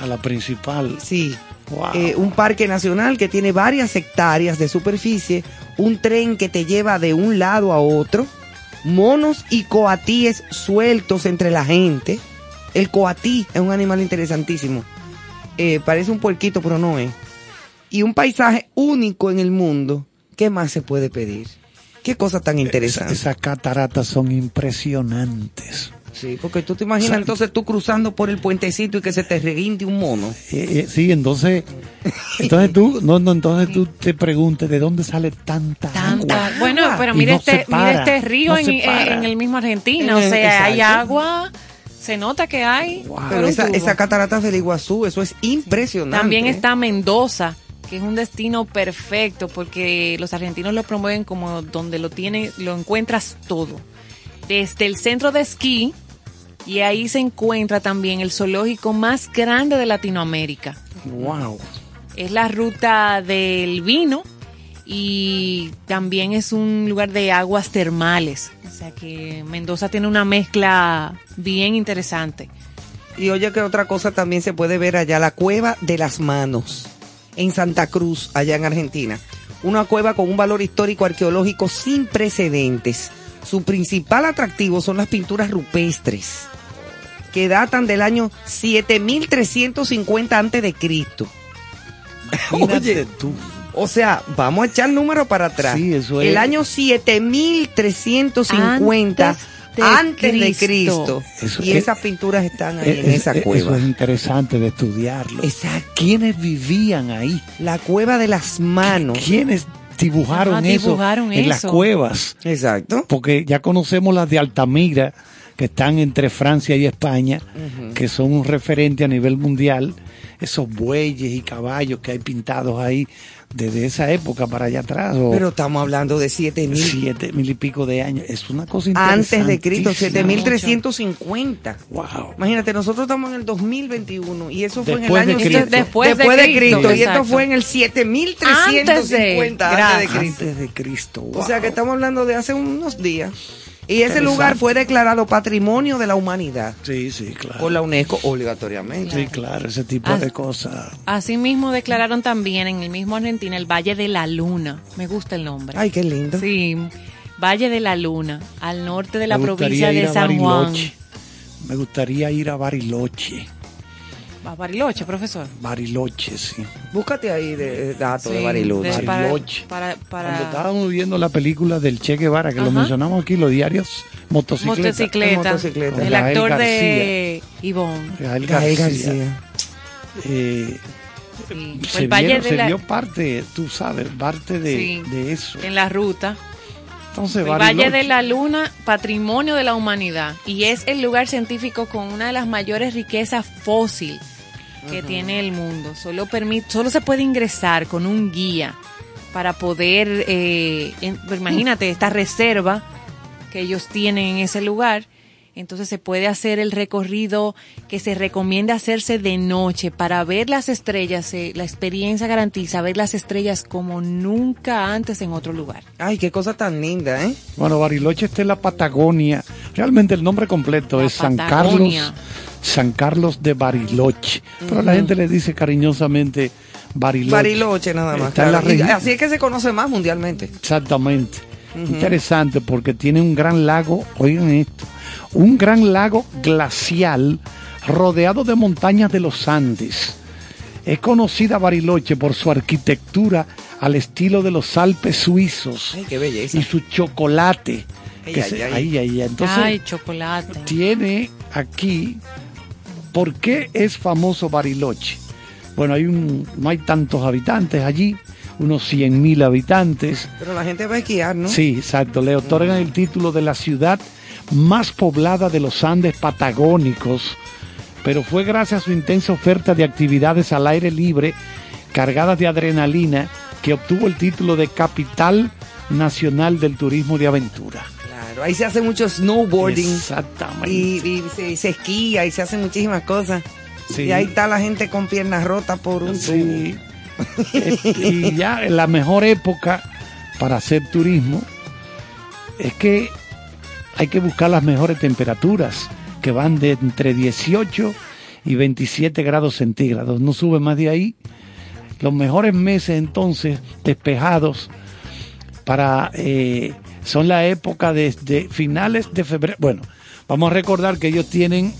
A la principal. Sí. Wow. Eh, un parque nacional que tiene varias hectáreas de superficie, un tren que te lleva de un lado a otro, monos y coatíes sueltos entre la gente. El coatí es un animal interesantísimo. Eh, parece un puerquito, pero no es. Y un paisaje único en el mundo. ¿Qué más se puede pedir? Qué cosa tan interesante. Esa- esas cataratas son impresionantes. Sí, porque tú te imaginas O sea, entonces tú cruzando por el puentecito y que se te reguinde un mono. Eh, eh, sí, entonces, [LAUGHS] entonces tú, no, no, entonces tú te preguntes de dónde sale tanta, Tanta- agua. Bueno, pero mira no este, mira este río no en, el mismo Argentina, o Eh, sea, hay agua, se nota que hay. Pero esa, esa cataratas del Iguazú, eso es impresionante. También está Mendoza, que es un destino perfecto porque los argentinos lo promueven como donde lo tiene, lo encuentras todo. Desde el centro de esquí y ahí se encuentra también el zoológico más grande de Latinoamérica. Wow. Es la ruta del vino y también es un lugar de aguas termales. O sea que Mendoza tiene una mezcla bien interesante. Y oye que otra cosa también se puede ver allá, la cueva de las manos, en Santa Cruz, allá en Argentina. Una cueva con un valor histórico arqueológico sin precedentes. Su principal atractivo son las pinturas rupestres, que datan del año 7350 antes de Cristo. Imagínate tú. O sea, vamos a echar número para atrás. Sí, eso El es. año 7350 antes Antes de, de Cristo. Eso y es- esas pinturas están ahí en Eh, esa eh, cueva. Eso es interesante de estudiarlo. Exacto. ¿Quiénes vivían ahí? La cueva de las manos. ¿Quiénes dibujaron, Ajá, eso dibujaron en las eso. cuevas? Exacto. Porque ya conocemos las de Altamira, que están entre Francia y España, que son un referente a nivel mundial. Esos bueyes y caballos que hay pintados ahí desde esa época para allá atrás, o Pero estamos hablando de 7000 siete mil y pico de años. Es una cosa antes de Cristo, interesantísima. 7350. Wow. Imagínate, nosotros estamos en el 2021 y eso fue Después en de el año Cristo. siete- Después de de Cristo, Cristo. Y esto fue en el 7350 antes de, Gracias. Cristo. Antes de Cristo. O wow. sea que estamos hablando de hace unos días. Y ese lugar fue declarado Patrimonio de la Humanidad Sí, sí, claro. por la UNESCO obligatoriamente. Sí, claro, ese tipo Ah. de cosas. Asimismo declararon también en el mismo Argentina el Valle de la Luna. Me gusta el nombre. Ay, qué lindo. Sí, Valle de la Luna, al norte de la Me provincia de San Juan. Me gustaría ir a Bariloche. A Bariloche, profesor. Bariloche, sí. Búscate ahí de, de datos de Bariloche. de- para, Bariloche. para, para- Cuando estábamos viendo la película del Che Guevara, que lo mencionamos aquí, los diarios motocicleta. motocicleta. Motocicleta. El Gael actor de Ivonne. Gael Gael García. Eh, Sí. se, El Valle vieron- de se la, vio parte, tú sabes, parte de, Sí. de eso. en la ruta. Entonces, El Valle de la Luna, patrimonio de la humanidad. Y es el lugar científico con una de las mayores riquezas fósil que tiene el mundo. Solo, permite, solo se puede ingresar con un guía para poder, eh, en- imagínate, esta reserva que ellos tienen en ese lugar. Entonces se puede hacer el recorrido que se recomienda hacerse de noche para ver las estrellas. eh, la experiencia garantiza ver las estrellas como nunca antes en otro lugar. Ay, qué cosa tan linda, ¿eh? Bueno, Bariloche está en la Patagonia. Realmente el nombre completo La es San Patagonia. Carlos, San Carlos de Bariloche. Pero la gente le dice cariñosamente Bariloche. Bariloche nada más. Está en la claro. Así es que se conoce más mundialmente. Exactamente. Interesante porque tiene un gran lago, oigan esto, un gran lago glacial rodeado de montañas de los Andes. Es conocida Bariloche por su arquitectura al estilo de los Alpes suizos Ay, qué belleza. y su chocolate. Ay, que ay, se- ay. Entonces, Ay, chocolate. tiene aquí, ¿por qué es famoso Bariloche? Bueno, hay un, no hay tantos habitantes allí, unos 100 mil habitantes. Pero la gente va a esquiar, ¿no? Sí, exacto. Le otorgan el título de la ciudad más poblada de los Andes patagónicos, pero fue gracias a su intensa oferta de actividades al aire libre, cargadas de adrenalina, que obtuvo el título de capital nacional del turismo de aventura. Claro, ahí se hace mucho snowboarding. Exactamente. Y, y se, se esquía y se hacen muchísimas cosas. Sí. Y ahí está la gente con piernas rotas por un. Sí. Y ya la mejor época para hacer turismo es que hay que buscar las mejores temperaturas, que van de entre 18 y 27 grados centígrados. No sube más de ahí. Los mejores meses entonces despejados para eh, son la época desde finales de febrero. Bueno, vamos a recordar que ellos tienen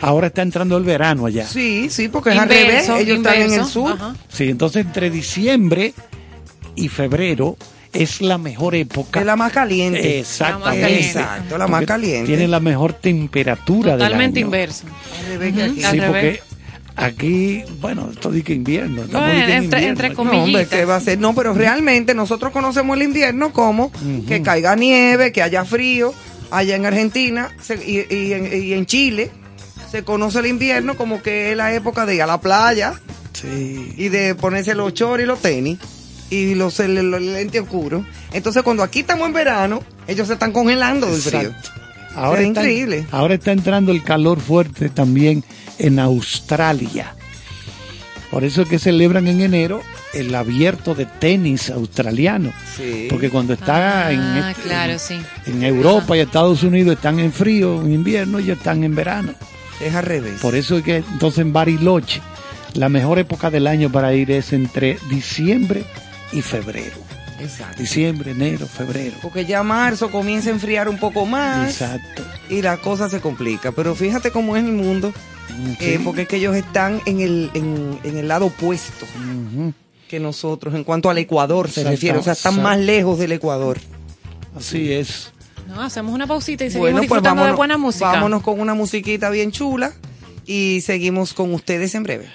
ahora está entrando el verano allá. Sí, sí, porque es al revés. Inverso, Ellos están en el inverso, sur. ajá. Sí, entonces entre diciembre y febrero es la mejor época. Es la más caliente. Exactamente. caliente. Exacto, la más caliente. Tiene la mejor temperatura Totalmente del año. inverso. Al revés que aquí. Al Sí, revés. porque aquí, bueno, esto dice que invierno. estamos Bueno, entre- invierno. entre No, hombre, comillitas. ¿qué va a ser? No, pero realmente nosotros conocemos el invierno como que caiga nieve, que haya frío. Allá en Argentina se- y, y en, y en Chile se conoce el invierno como que es la época de ir a la playa Sí. y de ponerse los chores y los tenis y los, el- el- lente oscuro. Entonces cuando aquí estamos en verano, ellos se están congelando del frío. Exacto. Ahora Es está, increíble. ahora está entrando el calor fuerte también en Australia. Por eso es que celebran en enero el abierto de tenis australiano. Sí. Porque cuando está Ah, en, este- claro, sí. en Europa y Estados Unidos están en frío, en invierno, y están en verano. Es al revés. Por eso es que entonces en Bariloche la mejor época del año para ir es entre diciembre y febrero. Exacto. Diciembre, enero, febrero. Porque ya marzo comienza a enfriar un poco más. Exacto. y la cosa se complica. Pero fíjate cómo es el mundo, eh, porque es que ellos están en el, en, en el lado opuesto que nosotros en cuanto al Ecuador se refiere. O sea, están más lejos del Ecuador. Así es. No, hacemos una pausita y seguimos Bueno, pues disfrutando vámonos, de buena música. vámonos con una musiquita bien chula y seguimos con ustedes en breve.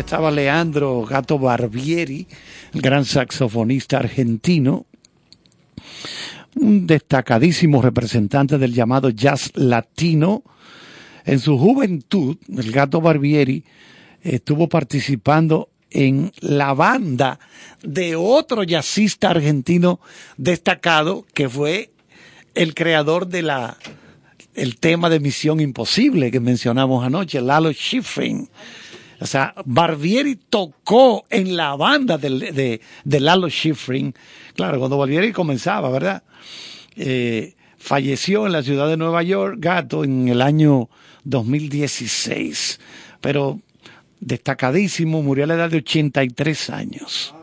Estaba Leandro Gato Barbieri, el gran saxofonista argentino, un destacadísimo representante del llamado jazz latino. En su juventud, el Gato Barbieri estuvo participando en la banda de otro jazzista argentino destacado que fue el creador de la el tema de Misión Imposible que mencionamos anoche, Lalo Schifrin. O sea, Barbieri tocó en la banda de, de, Lalo Schifrin. Claro, cuando Barbieri comenzaba, ¿verdad? Eh, falleció en la ciudad de Nueva York, Gato, en el año 2016. Pero destacadísimo, murió a la edad de 83 años.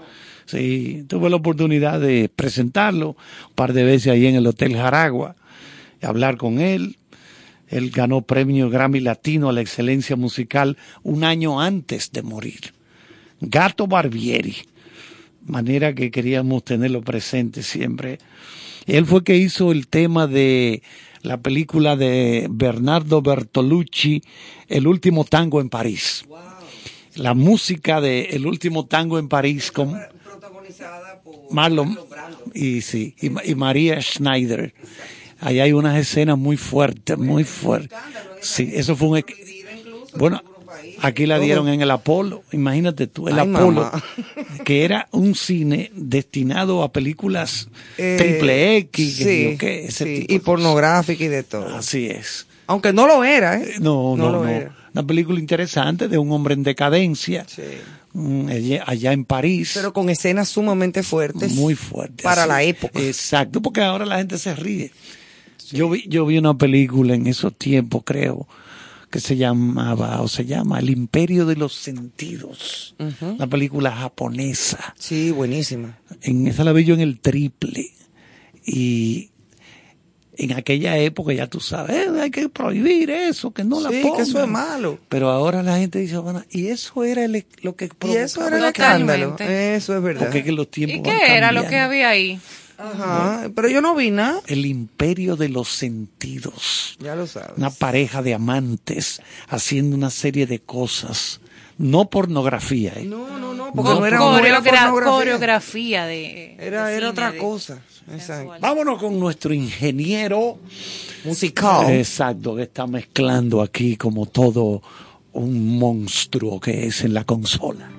Sí, tuve la oportunidad de presentarlo un par de veces ahí en el Hotel Jaragua, hablar con él. Él ganó premio Grammy Latino a la excelencia musical un año antes de morir. Gato Barbieri. Manera que queríamos tenerlo presente siempre. Él fue que hizo el tema de la película de Bernardo Bertolucci, El último tango en París. La música de El último tango en París con Marlon y sí, y, y María Schneider. Ahí hay unas escenas muy fuertes, muy fuertes. Sí, eso fue un... Bueno, aquí la dieron en el Apolo, imagínate tú, el Ay, Apolo, mamá. [LAUGHS] que era un cine destinado a películas Eh, triple X, sí, ese sí, tipo y pornográfica y de todo. Así es. Aunque no lo era, ¿eh? No, no, lo no. era. Una película interesante de un hombre en decadencia, Sí. mm, allá en París. Pero con escenas sumamente fuertes. Muy fuerte. Para la época. Exacto, porque ahora la gente se ríe. Yo, vi, yo vi una película en esos tiempos, creo, que se llamaba, o se llama El Imperio de los Sentidos. Una película japonesa. Sí, buenísima. En esa la vi yo en el triple. Y en aquella época, ya tú sabes, eh, hay que prohibir eso, que no la Sí, pongan. que eso es malo. Pero ahora la gente dice, bueno, y eso era el- lo que Y eso era el provocaba escándalo. Eso es verdad. porque es que los tiempos ¿Y van qué era lo que había ahí? Ajá. Pero yo no vi nada. El imperio de los sentidos. Ya lo sabes. Una pareja de amantes haciendo una serie de cosas. No pornografía, ¿eh? No, no, no, porque no era, no era coreogra- pornografía. coreografía de. Era, de era cine, otra de- cosa. Exacto. Vámonos con nuestro ingeniero. Musical. Exacto, que está mezclando aquí como todo un monstruo que es en la consola.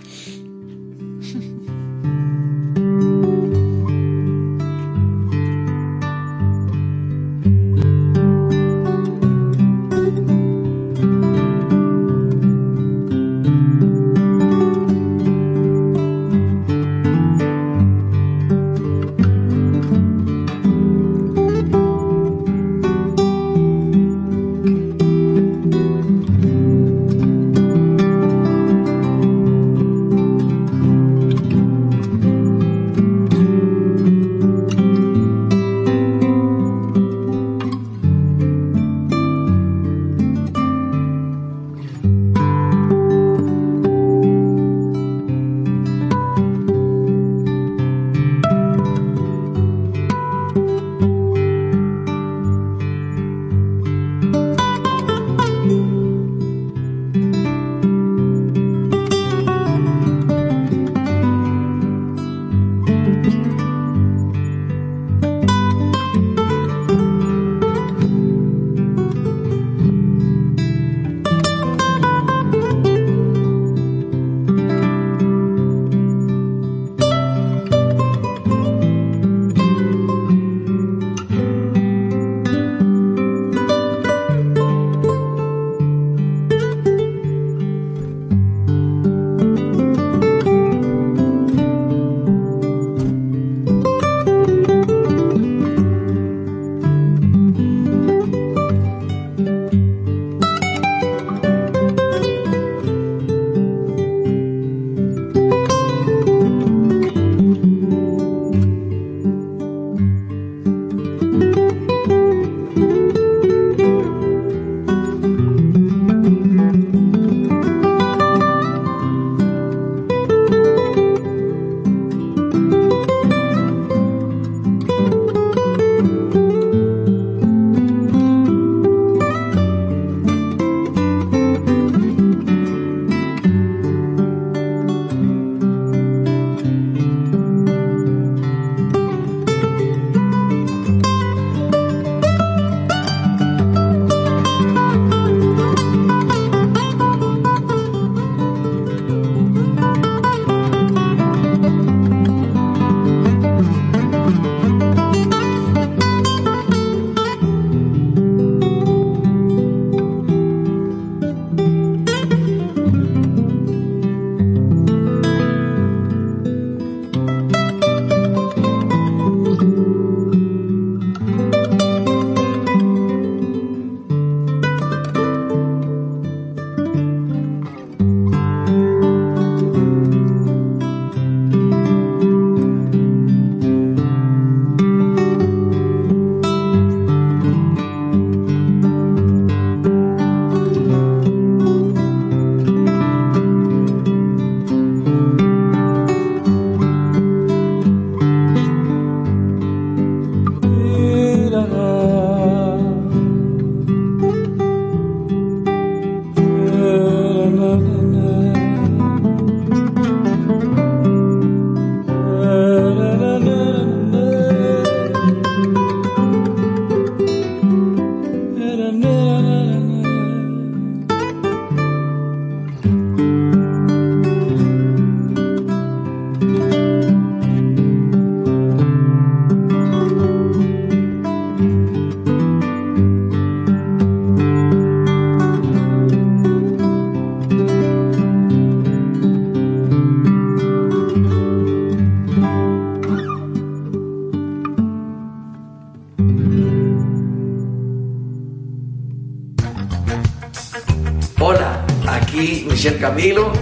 Camilo,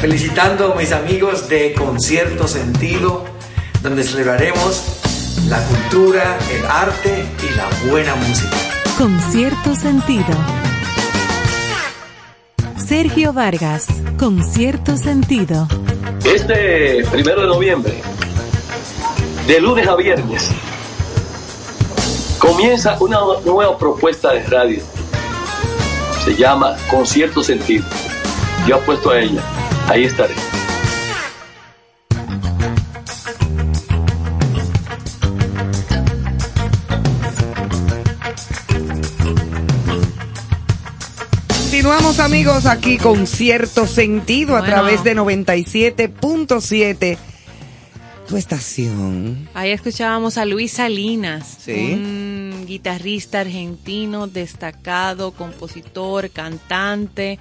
felicitando a mis amigos de Concierto Sentido, donde celebraremos la cultura, el arte y la buena música. Con cierto sentido. Sergio Vargas, con cierto sentido. Este primero de noviembre, de lunes a viernes, comienza una nueva propuesta de radio. Se llama Concierto Sentido. Yo apuesto a ella. Ahí estaré. Continuamos amigos aquí con cierto sentido a Bueno. través de 97.7 tu estación. Ahí escuchábamos a Luis Salinas, Sí. un guitarrista argentino destacado, compositor, cantante.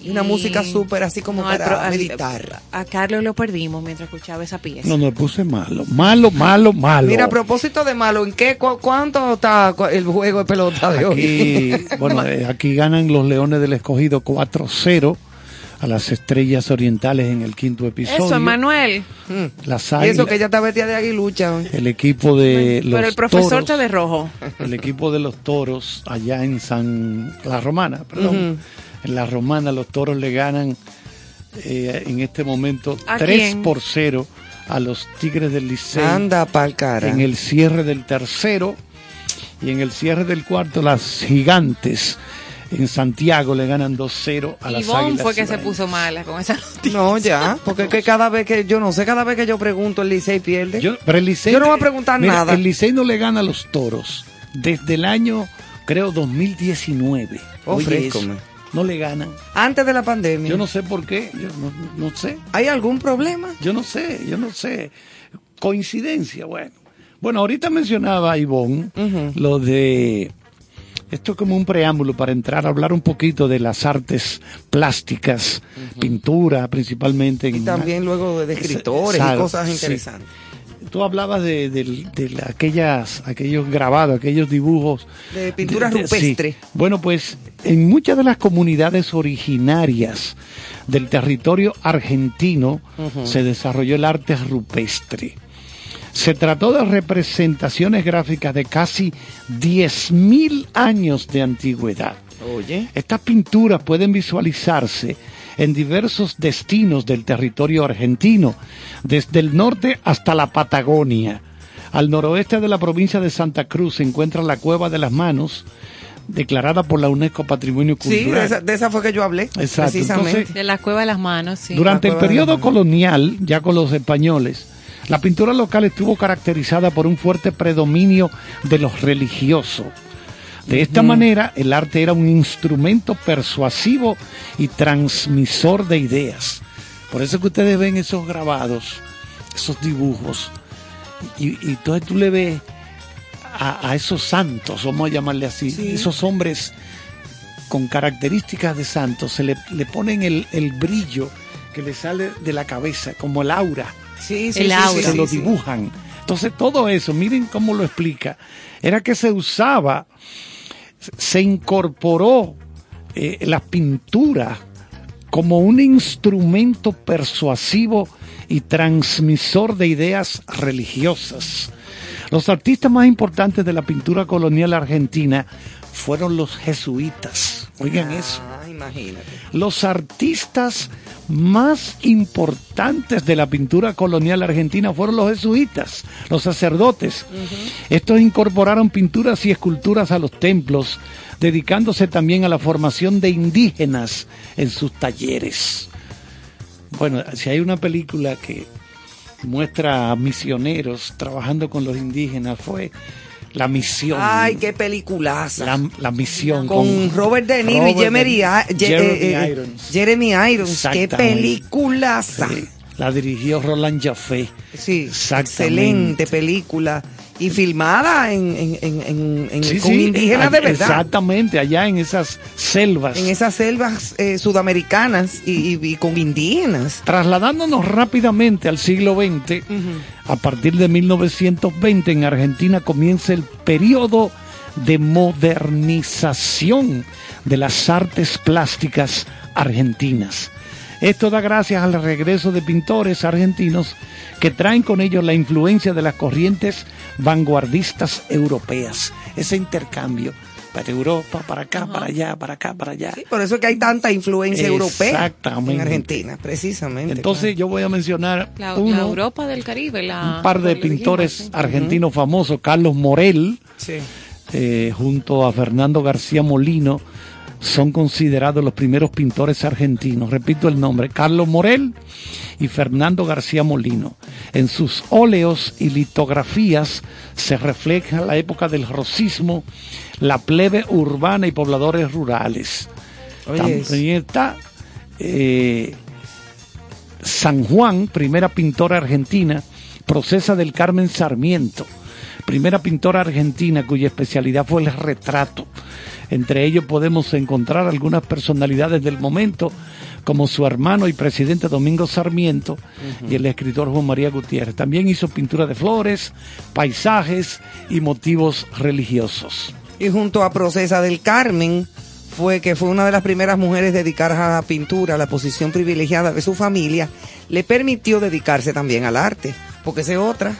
Y una música súper así como al para al- meditar. A Carlos lo perdimos mientras escuchaba esa pieza. No, no, puse malo. Malo, malo, malo. Mira, a propósito de malo, ¿en qué cu- cuánto está el juego de pelota de Aquí, hoy? [LAUGHS] bueno, eh, aquí ganan los Leones del Escogido 4-0 a las Estrellas Orientales en el quinto episodio. Eso, Emanuel. Las y eso Águilas, que ella está vestida de aguilucha. el equipo de los Pero el profesor toros, está de rojo. el equipo de los toros allá en San La Romana, perdón. En La Romana los toros le ganan eh, en este momento ¿A 3 quién? por 0 a los Tigres del Liceo. Anda pa'l cara. en el cierre del tercero y en el cierre del cuarto las gigantes en Santiago le ganan 2-0 a las Ivonne Águilas fue que se puso mala con esa noticia. No, ya, porque es que cada vez que yo no sé, cada vez que yo pregunto el Licey pierde. Yo, pero el Licey, Yo no voy a preguntar mira, nada. El Licey no le gana a los toros desde el año, creo, 2019. Oh, No le ganan. Antes de la pandemia. Yo no sé por qué, yo no, no sé. ¿Hay algún problema? Yo no sé, yo no sé. Coincidencia, bueno. Bueno, ahorita mencionaba Ivonne lo de. Esto es como un preámbulo para entrar a hablar un poquito de las artes plásticas, pintura principalmente. Y también luego de escritores y cosas sí. Tú hablabas de, de- de la- aquellas, aquellos grabados, aquellos dibujos. De pintura de- rupestre. sí. Bueno, pues en muchas de las comunidades originarias del territorio argentino se desarrolló el arte rupestre. Se trató de representaciones gráficas de casi 10.000 años de antigüedad. Oye. Estas pinturas pueden visualizarse en diversos destinos del territorio argentino, desde el norte hasta la Patagonia. Al noroeste de la provincia de Santa Cruz se encuentra la Cueva de las Manos, declarada por la UNESCO Patrimonio Sí, Cultural. de esa, de esa fue que yo hablé. Exacto, Precisamente. entonces- De la cueva de las manos, sí. Durante el periodo colonial, ya con los españoles, la pintura local estuvo caracterizada por un fuerte predominio de los religiosos. De esta manera, el arte era un instrumento persuasivo y transmisor de ideas. Por eso que ustedes ven esos grabados, esos dibujos, y, y entonces tú le ves a, a esos santos, vamos a llamarle así, Sí. esos hombres con características de santos, se le, le ponen el, el brillo que le sale de la cabeza, como el aura, Sí, sí, El sí, aura. se lo dibujan. Entonces todo eso, miren cómo lo explica, era que se usaba, se incorporó eh, la pintura como un instrumento persuasivo y transmisor de ideas religiosas. Los artistas más importantes de la pintura colonial argentina fueron los jesuitas. Oigan eso. Ah, imagínate. Los artistas más importantes de la pintura colonial argentina fueron los jesuitas, los sacerdotes. Estos incorporaron pinturas y esculturas a los templos, dedicándose también a la formación de indígenas en sus talleres. Bueno, si hay una película que muestra a misioneros trabajando con los indígenas, fue La Misión. Ay, qué peliculaza. la, la Misión. con Robert De Niro y Jeremy, De- Jeremy eh, eh, Irons. Jeremy Irons. Qué peliculaza. Sí, la dirigió Roland Jaffé. Sí, excelente película. Y filmada en, en, en, en- en- Sí, con sí, indígenas de verdad. Exactamente, allá en esas selvas. En esas selvas eh, sudamericanas y, y- y con indígenas. Trasladándonos rápidamente al siglo XX, a partir de 1920 en Argentina comienza el periodo de modernización de las artes plásticas argentinas. Esto da gracias al regreso de pintores argentinos que traen con ellos la influencia de las corrientes vanguardistas europeas. Ese intercambio para Europa, para acá, para allá, para acá, para allá. Por eso es que hay tanta influencia europea en Argentina, precisamente. Entonces yo voy a mencionar La, uno, la Europa del Caribe, la, un par de dijimos, pintores sí. argentinos famosos, Carlos Morel, Sí. eh, junto a Fernando García Molino, son considerados los primeros pintores argentinos. Repito el nombre, Carlos Morel y Fernando García Molino. En sus óleos y litografías se refleja la época del rosismo, la plebe urbana y pobladores rurales. Oye, También está eh, San Juan, primera pintora argentina, Procesa del Carmen Sarmiento, primera pintora argentina cuya especialidad fue el retrato. Entre ellos podemos encontrar algunas personalidades del momento, como su hermano y presidente Domingo Sarmiento y el escritor Juan María Gutiérrez. También hizo pintura de flores, paisajes y motivos religiosos. Y junto a Procesa del Carmen fue que fue una de las primeras mujeres dedicadas a la pintura, la posición privilegiada de su familia, le permitió dedicarse también al arte, porque es otra,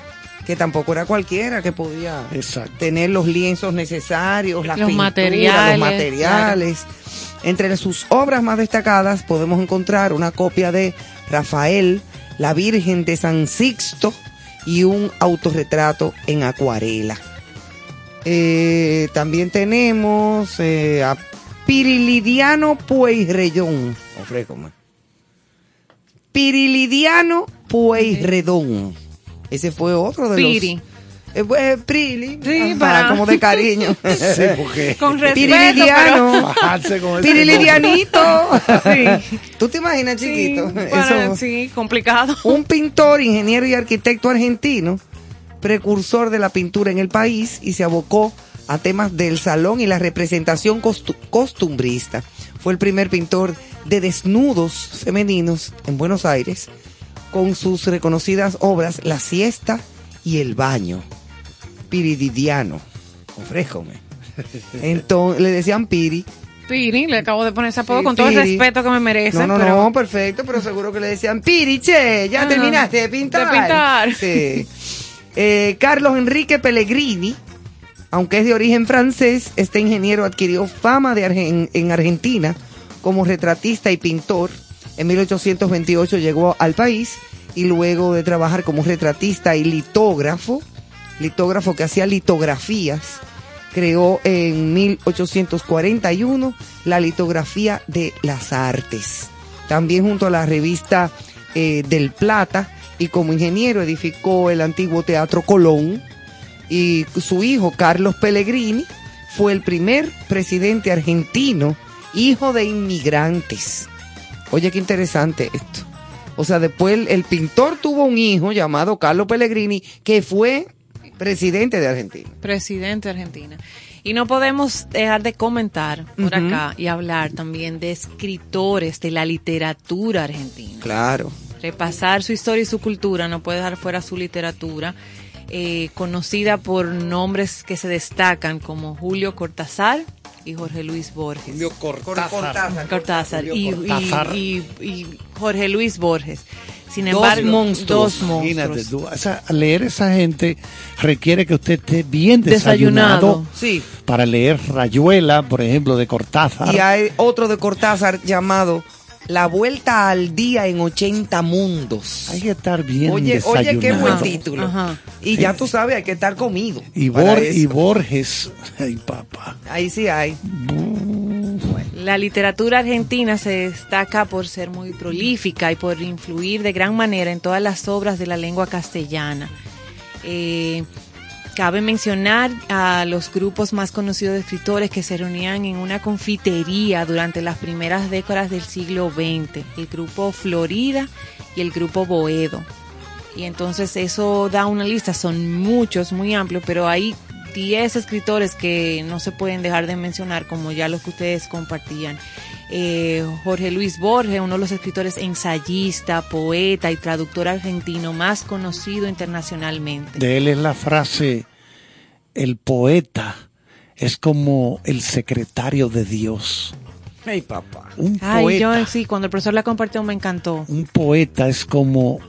que tampoco era cualquiera que podía Exacto. tener los lienzos necesarios, las Los pinturas, materiales, los materiales. Entre sus obras más destacadas podemos encontrar una copia de Rafael, la Virgen de San Sixto y un autorretrato en acuarela. Eh, también tenemos eh, a Pirilidiano Pueyrredón. Ofrécome. Pirilidiano Pueyrredón. Ese fue otro de Piri. los... Eh, pues, Prili, Sí, ajá, para- como de cariño. [LAUGHS] Sí, porque [LAUGHS] Con respeto, Pirilidiano. ese Pirilidianito. [LAUGHS] Sí. ¿Tú te imaginas, Sí, chiquito? para- Eso- sí, complicado. un pintor, ingeniero y arquitecto argentino, precursor de la pintura en el país y se abocó a temas del salón y la representación costu- costumbrista. Fue el primer pintor de desnudos femeninos en Buenos Aires con sus reconocidas obras La siesta y El baño. Pirididiano. Ofréjome. [LAUGHS] Entonces, le decían Piri. Piri, le acabo de poner ese apodo Sí, con todo el respeto que me merece. No, no, pero- no, perfecto, pero seguro que le decían, Piri, che, ya Ajá. terminaste de pintar. De pintar. Sí. Eh, Carlos Enrique Pellegrini, aunque es de origen francés, este ingeniero adquirió fama de Argen- en Argentina como retratista y pintor. En 1828 llegó al país y luego de trabajar como retratista y litógrafo, litógrafo que hacía litografías, creó en 1841 la litografía de las artes. También junto a la revista eh, del Plata y como ingeniero edificó el antiguo Teatro Colón y su hijo Carlos Pellegrini fue el primer presidente argentino hijo de inmigrantes. Oye, qué interesante esto. O sea, después el, el pintor tuvo un hijo llamado Carlos Pellegrini que fue presidente de Argentina. presidente de Argentina. Y no podemos dejar de comentar por acá y hablar también de escritores de la literatura argentina. Claro. Repasar su historia y su cultura, no puede dejar fuera su literatura, eh, conocida por nombres que se destacan como Julio Cortázar y Jorge Luis Borges. Julio Cortázar. Cortázar y- Cortázar. y- y Jorge Luis Borges. Sin Dos embargo, monstruos. dos monstruos. Tú, o sea, leer esa gente requiere que usted esté bien desayunado, Desayunado. Sí. para leer Rayuela, por ejemplo, de Cortázar. Y hay otro de Cortázar llamado La Vuelta al Día en 80 Mundos. Hay que estar bien Oye, desayunado. oye, qué buen título. Ajá. Y ya tú sabes, hay que estar comido. Y, Bor- y Borges, ay papá. Ahí sí hay. La literatura argentina se destaca por ser muy prolífica y por influir de gran manera en todas las obras de la lengua castellana. Eh, cabe mencionar a los grupos más conocidos de escritores que se reunían en una confitería durante las primeras décadas del siglo XX, el grupo Florida y el grupo Boedo. Y entonces eso da una lista, son muchos, muy amplios, pero hay 10 escritores que no se pueden dejar de mencionar, como ya los que ustedes compartían. Eh, Jorge Luis Borges, uno de los escritores ensayista, poeta y traductor argentino más conocido internacionalmente. De él es la frase, el poeta es como el secretario de Dios. Ay, papá. Un Ay, poeta, yo sí, cuando el profesor la compartió me encantó. un poeta es como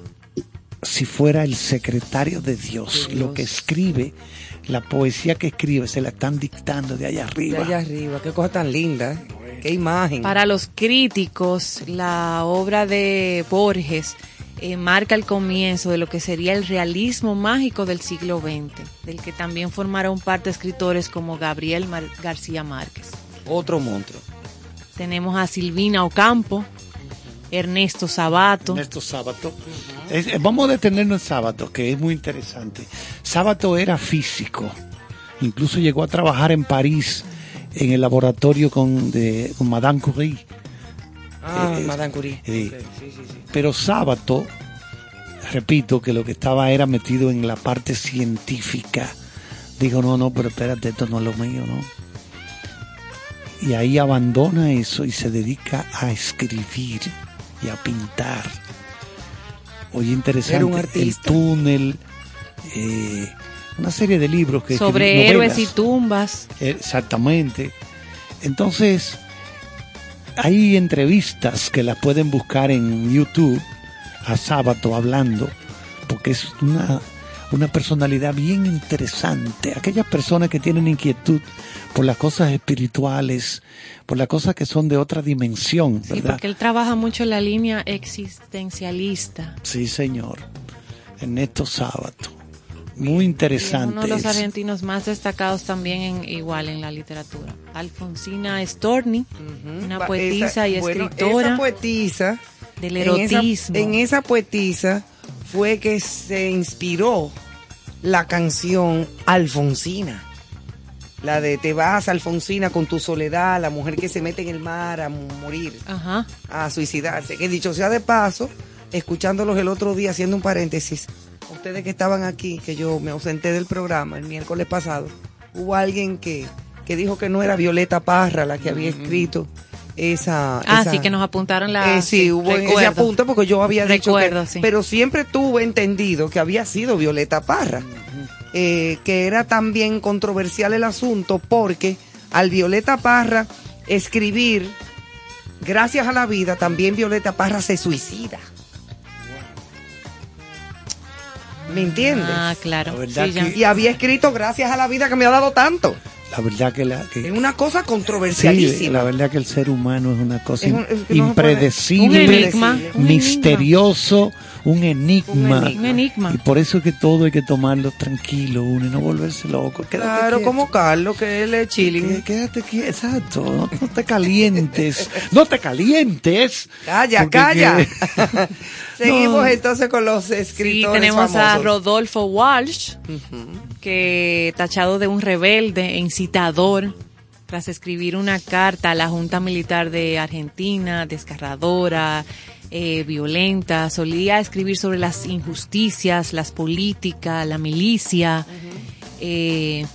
si fuera el secretario de Dios. De Lo Dios. que escribe, la poesía que escribe, se la están dictando de allá De arriba. allá arriba, qué cosa tan linda. ¿eh? Qué imagen. Para los críticos, la obra de Borges eh, marca el comienzo de lo que sería el realismo mágico del siglo XX, del que también formaron parte escritores como Gabriel Mar- García Márquez. Otro monstruo. Tenemos a Silvina Ocampo, Ernesto Sabato. Ernesto Sábato. Es- eh, vamos a detenernos en Sábato, que es muy interesante. Sábato era físico. Incluso llegó a trabajar en París en el laboratorio con, de, con Madame Curie. Ah, Eh, Madame Curie. sí. Sí, sí, sí. Pero Sábato, repito, que lo que estaba era metido en la parte científica. Dijo, no, no, pero espérate, esto no es lo mío, ¿no? Y ahí abandona eso y se dedica a escribir y a pintar. Oye, interesante. Era un El artista. túnel, eh, una serie de libros que sobre héroes novelas. y tumbas. Exactamente. Entonces, hay entrevistas que las pueden buscar en YouTube a Sábato hablando, porque es una, una personalidad bien interesante. Aquellas personas que tienen inquietud por las cosas espirituales, por las cosas que son de otra dimensión, Sí, porque él trabaja mucho en la línea existencialista. Sí, señor. Ernesto Sábato. Muy interesante. uno de los argentinos más destacados también en, igual en la literatura. Alfonsina Storni, una poetisa esa- y bueno, escritora esa poetisa, del en esa- erotismo. En esa, poetisa fue que se inspiró la canción Alfonsina. La de Te vas, Alfonsina, con tu soledad, la mujer que se mete en el mar a morir, Ajá. a suicidarse. Que dicho sea de paso, escuchándolos el otro día, haciendo un paréntesis, ustedes que estaban aquí, que yo me ausenté del programa el miércoles pasado, hubo alguien que, que dijo que no era Violeta Parra la que había escrito esa... Ah, esa- sí, que nos apuntaron la... eh, sí, hubo ese apunte porque yo había dicho Recuerdo, que, sí. pero siempre tuve entendido que había sido Violeta Parra, eh, que era también controversial el asunto porque al Violeta Parra escribir gracias a la vida, también Violeta Parra se suicida. ¿Me entiendes? Ah, claro. Sí, que- Y había escrito gracias a la vida que me ha dado tanto. La verdad que la... que- Es una cosa Sí, controversialísima. la verdad que el ser humano es una cosa Es un- es que no se puede- impredecible, Un enigma, un enigma. Un Un enigma. Y por eso es que todo hay que tomarlo tranquilo, uno, y no volverse loco. Quédate Claro, quieto. como Carlos, que él es chilling. Quédate quieto, exacto. No, no te calientes. no te calientes. Calla, calla. que- [LAUGHS] Seguimos No. entonces con los Sí, escritores tenemos a. Rodolfo Walsh, que tachado de un rebelde e incitador tras escribir una carta a la Junta Militar de Argentina, desgarradora, eh, violenta, solía escribir sobre las injusticias, las políticas, la milicia, eh,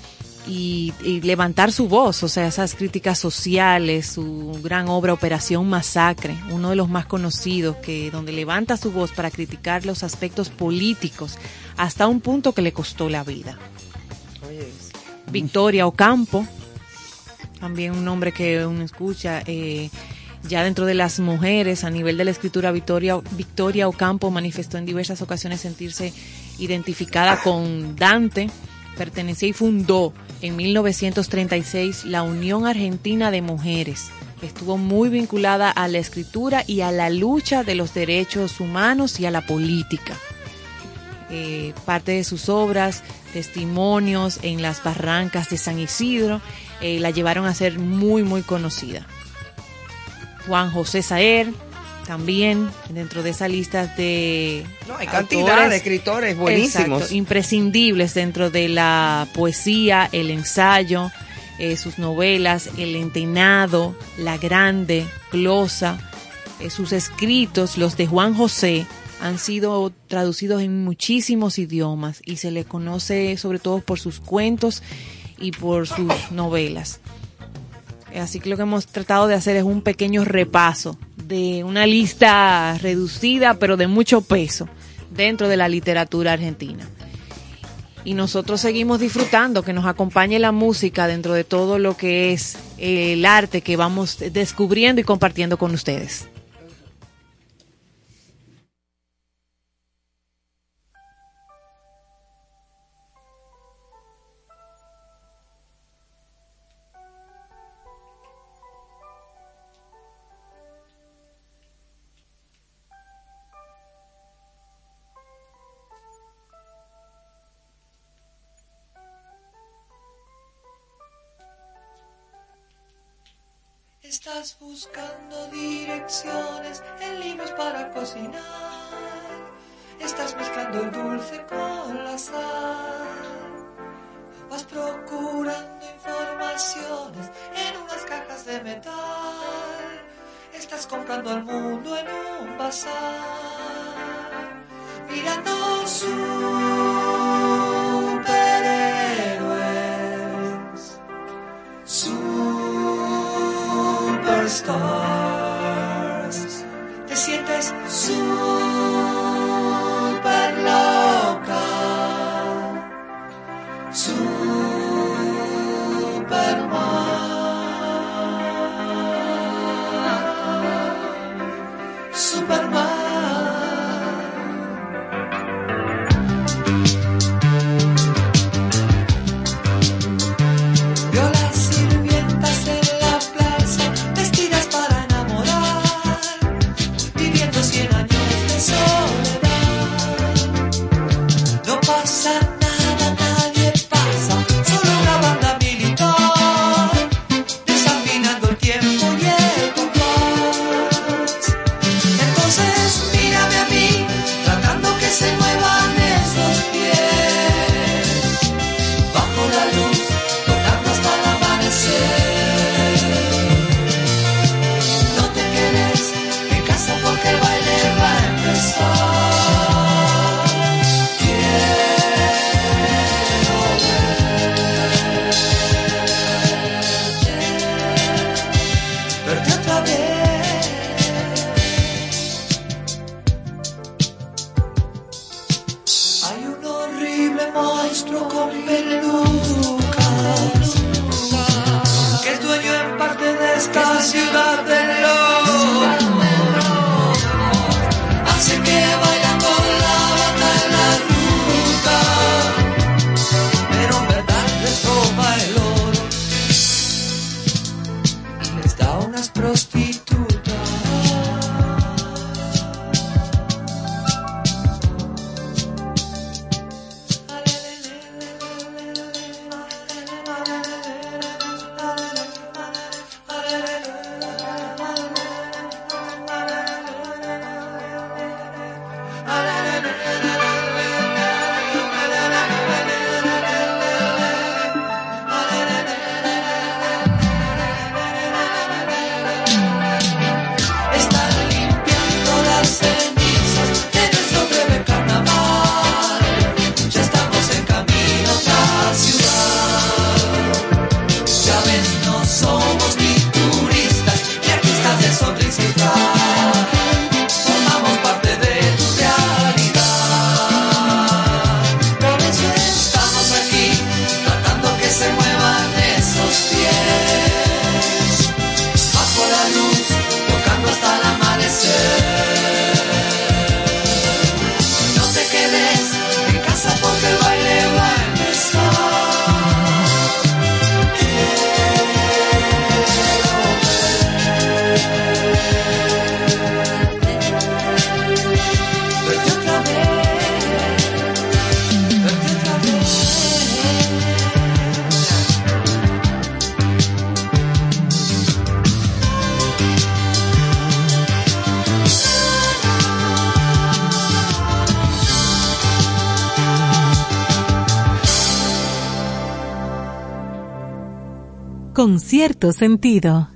y, y levantar su voz, o sea, esas críticas sociales, su gran obra Operación Masacre, uno de los más conocidos, que donde levanta su voz para criticar los aspectos políticos hasta un punto que le costó la vida. Victoria Ocampo, también un nombre que uno escucha, eh, ya dentro de las mujeres, a nivel de la escritura, Victoria, Victoria Ocampo manifestó en diversas ocasiones sentirse identificada con Dante, perteneció y fundó en 1936 la Unión Argentina de Mujeres. Estuvo muy vinculada a la escritura y a la lucha de los derechos humanos y a la política. Eh, parte de sus obras, testimonios en las barrancas de San Isidro, eh, la llevaron a ser muy, muy conocida. Juan José Saer, también dentro de esa lista de No, hay cantidad autores- de escritores buenísimos. Exacto, imprescindibles dentro de la poesía, el ensayo, eh, sus novelas, El Entenado, La Grande, Glosa, eh, sus escritos, los de Juan José, han sido traducidos en muchísimos idiomas y se le conoce sobre todo por sus cuentos y por sus novelas. Así que lo que hemos tratado de hacer es un pequeño repaso de una lista reducida, pero de mucho peso dentro de la literatura argentina. Y nosotros seguimos disfrutando, que nos acompañe la música dentro de todo lo que es el arte que vamos descubriendo y compartiendo con ustedes. días buscando direcciones en libros para cocinar. Estás mezclando el dulce con la sal. Vas procurando informaciones en unas cajas de metal. Estás comprando al mundo en un bazar. Mirando su stars. Te sientes solo. sentido.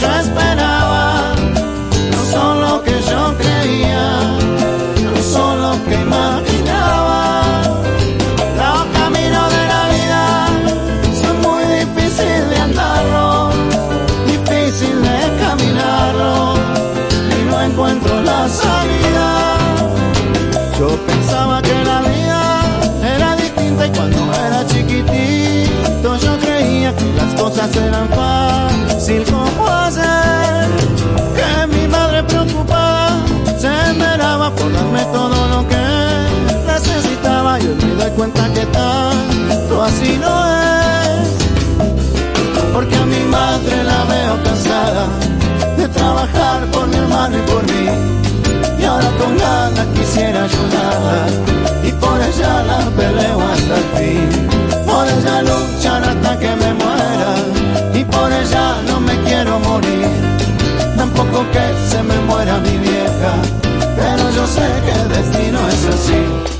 Yo esperaba, no son lo que yo creía, no son lo que imaginaba. Los caminos de la vida son muy difíciles de andarlos, difícil de caminarlos y no encuentro la salida. Yo pensaba que la vida era distinta y cuando era chiquitito yo creía que las cosas eran fácil cuenta que tanto así no es. Porque a mi madre la veo cansada de trabajar por mi hermano y por mí. Y ahora con ganas quisiera ayudarla y por ella la peleo hasta el fin. Por ella luchar hasta que me muera y por ella no me quiero morir. Tampoco que se me muera mi vieja, pero yo sé que el destino es así.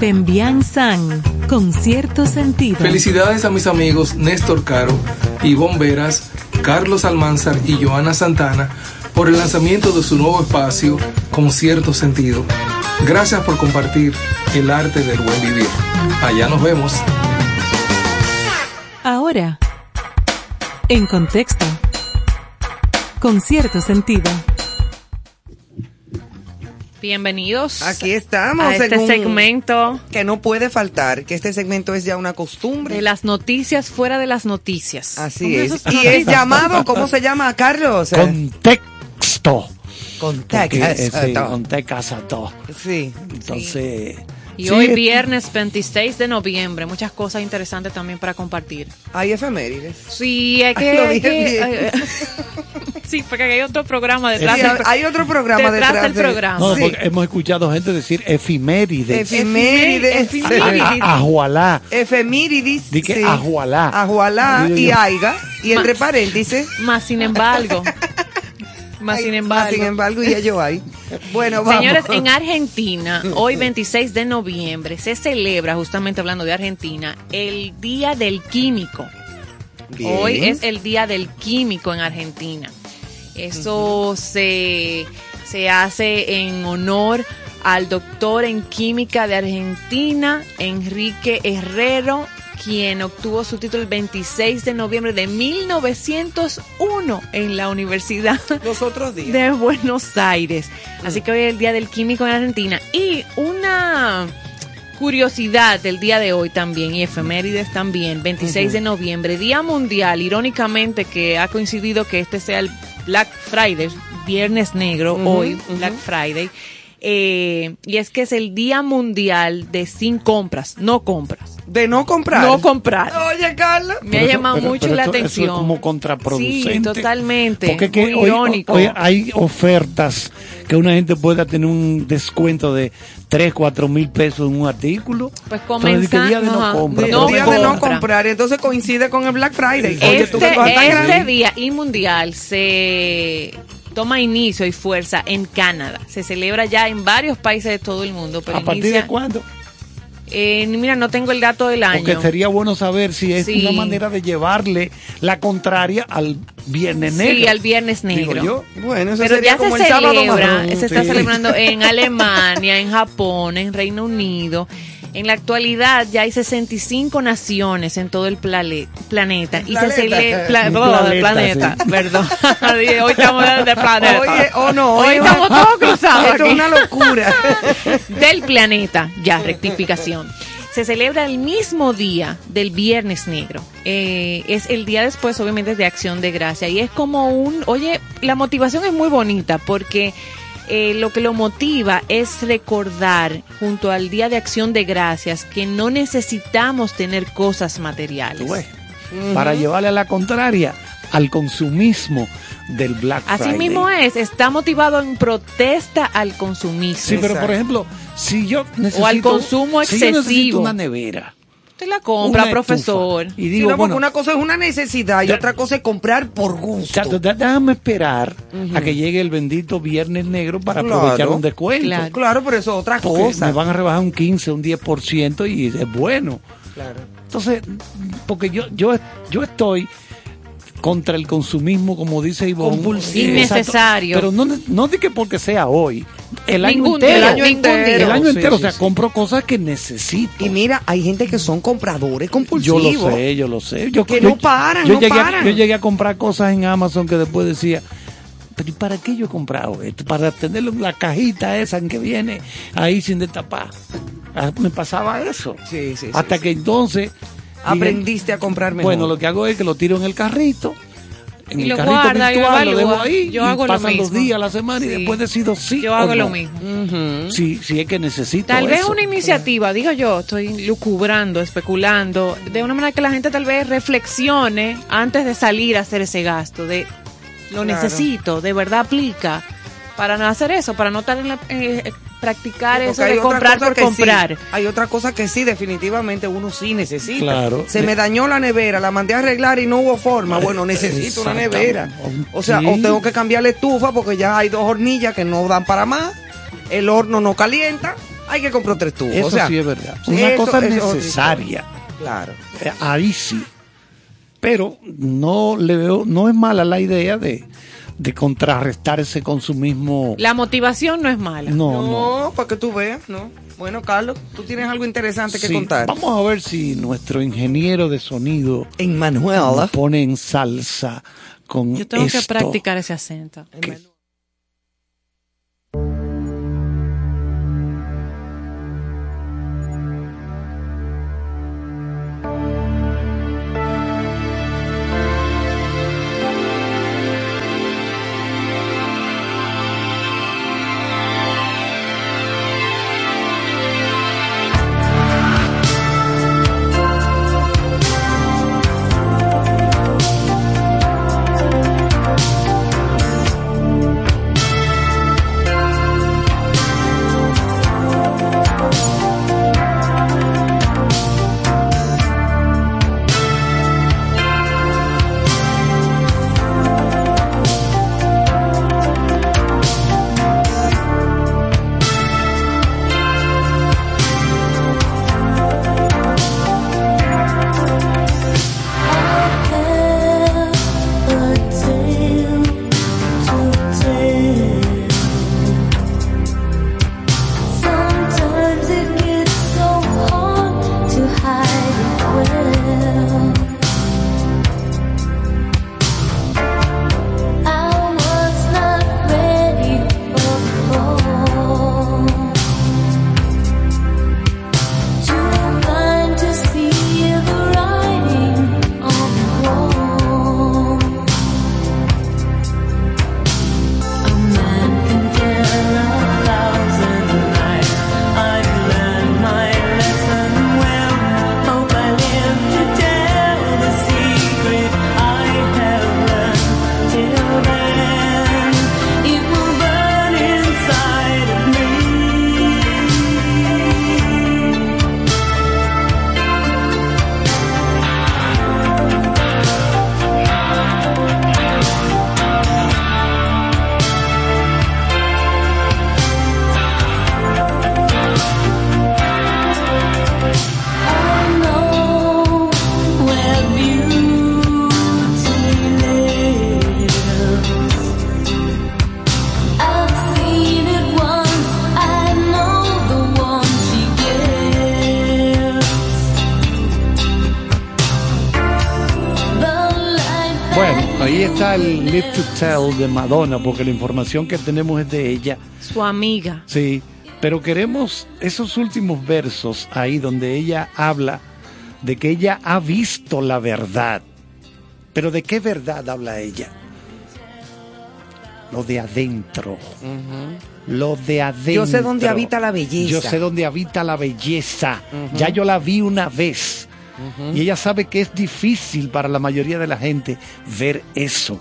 Pembian San, con cierto sentido. Felicidades a mis amigos Néstor Caro, Ivonne Veras, Carlos Almanzar y Joana Santana por el lanzamiento de su nuevo espacio con cierto sentido. Gracias por compartir el arte del buen vivir. Allá nos vemos. Ahora, en contexto. Con cierto sentido. Bienvenidos. Aquí estamos a este en un- segmento que no puede faltar, que este segmento es ya una costumbre. de las noticias fuera de las noticias. Así ¿Cómo es. Y es llamado, ¿cómo se llama, Carlos? [LAUGHS] Contexto. Contexto. Sí, contexto. Sí. Y sí, hoy es- viernes 26 de noviembre, muchas cosas interesantes también para compartir. Hay efemérides. Sí, hay Ay, que... [LAUGHS] lo hay dije que- bien. ay, [LAUGHS] sí, porque hay otro programa detrás Sí, del hay otro programa detrás, detrás del de- programa. No, Sí. porque hemos escuchado gente decir efimérides. Efemérides. Efemérides. A- a- Ajualá. Efemérides. Di que sí. ajualá. Ajualá y aiga. Y entre paréntesis. Más sin embargo. [LAUGHS] Más sin Más embargo. sin embargo, y ello hay. Bueno, vamos. Señores, en Argentina, [LAUGHS] hoy 26 de noviembre, se celebra, justamente hablando de Argentina, el Día del Químico. Bien. Hoy es el Día del Químico en Argentina. Eso se, se hace en honor al doctor en química de Argentina, Enrique Herrero, quien obtuvo su título el 26 de noviembre de 1901 en la Universidad Los otros días. de Buenos Aires. Así que hoy es el Día del Químico en Argentina. Y una curiosidad del día de hoy también, y efemérides también, 26 de noviembre, Día Mundial, irónicamente que ha coincidido que este sea el Black Friday, Viernes Negro, hoy. Black Friday. Eh, y es que es el Día Mundial de sin compras, no compras. De no comprar. No comprar. Oye, Carla. Me ha llamado Pero- mucho pero la esto- eso atención. es como contraproducente. Sí, totalmente. Porque es que Muy hoy- irónico. hoy hay ofertas que una gente pueda tener un descuento de 3, 4 mil pesos en un artículo. Pues Entonces, ¿qué día de no compra? El no día de no compra. comprar. Y entonces coincide con el Black Friday. Oye, Este, tú este día y mundial se toma inicio y fuerza en Canadá. Se celebra ya en varios países de todo el mundo. Pero ¿A partir inicia- de cuándo? Eh, mira, no tengo el dato del año. Porque sería bueno saber si es Sí. una manera de llevarle la contraria al Viernes Sí, Negro. al Viernes Digo Negro. yo. Bueno, eso Pero sería ya como se el sábado celebra, marrón. se está Sí. celebrando en Alemania, en Japón, en Reino Unido. En la actualidad ya hay 65 naciones en todo el plale- planeta y se Planeta. celebra Planeta, planeta, sí. perdón. [LAUGHS] Hoy estamos de planeta. Oye, oh no, Hoy estamos una- todos cruzados Esto aquí. es una locura. [LAUGHS] del planeta, ya rectificación. Se celebra el mismo día del Viernes Negro. Eh, es el día después, obviamente, de Acción de Gracia. Y es como un, oye, la motivación es muy bonita porque eh, lo que lo motiva es recordar junto al Día de Acción de Gracias que no necesitamos tener cosas materiales. Para llevarle a la contraria al consumismo del Black Así Friday. mismo es, está motivado en protesta al consumismo. Sí, pero por ejemplo, si yo necesito... O al consumo si yo necesito excesivo. una nevera. Usted la compra, una profesor. estufa, Y Sí, digo, no, bueno, una cosa es una necesidad y otra cosa es comprar por gusto. chato, dé- déjame esperar a que llegue el bendito Viernes Negro para Claro. aprovechar un descuento. Claro. Claro, pero eso es otra Porque cosa. me van a rebajar un 15, un 10% y es bueno. Claro. Entonces, porque yo, yo, yo estoy contra el consumismo, como dice Ivonne. Innecesario. Pero no, no de que porque sea hoy, el año Ningún entero. El año entero. El año entero, sí, o sea, sí. compro cosas que necesito. Y mira, hay gente que son compradores Yo compulsivos. lo sé, yo lo sé. Yo, Que yo- no paran, yo no llegué, a- paran. yo llegué a comprar cosas en Amazon que después decía, pero ¿y para qué yo he comprado esto? Para tener la cajita esa en que viene ahí sin destapar. Ah, Me pasaba eso. Sí, sí, Hasta sí. que entonces... dije, Aprendiste a comprar mejor. Bueno, lo que hago es que lo tiro en el carrito. En Y el lo carrito guarda y lo virtual, lo evalúa. dejo ahí. Yo y hago lo pasan los mismo. días, la semana y después decido sí Yo o hago lo no. mismo. Ujú. Sí, sí es que necesito Tal vez una iniciativa, digo yo, estoy lucubrando, especulando, de una manera que la gente tal vez reflexione antes de salir a hacer ese gasto, de lo Claro. necesito, de verdad aplica, para no hacer eso, para no estar en la, eh, practicar eso de comprar por sí. comprar. Hay otra cosa que sí, definitivamente uno sí necesita. Claro. Se me dañó la nevera, la mandé a arreglar y no hubo forma. Bueno, necesito una nevera. O sea, Sí. o tengo que cambiar la estufa porque ya hay dos hornillas que no dan para más. El horno no calienta. Hay que comprar tres estufas. Eso o sea, sí es verdad. Una eso- cosa eso necesaria. Claro. Eh, Ahí sí. Pero no le veo, no es mala la idea de, de contrarrestar ese consumismo. La motivación no es mala. No, no. No, para que tú veas, ¿no? Bueno, Carlos, tú tienes algo interesante que contar. Vamos a ver si nuestro ingeniero de sonido Emmanuel. pone en salsa con Yo tengo que esto. practicar ese acento. De Madonna, porque la información que tenemos es de ella. Su amiga. Sí, pero queremos esos últimos versos ahí donde ella habla de que ella ha visto la verdad. Pero ¿de qué verdad habla ella? Lo de adentro. Lo de adentro. Yo sé dónde habita la belleza. Yo sé dónde habita la belleza. Ya yo la vi una vez. Y ella sabe que es difícil para la mayoría de la gente ver eso.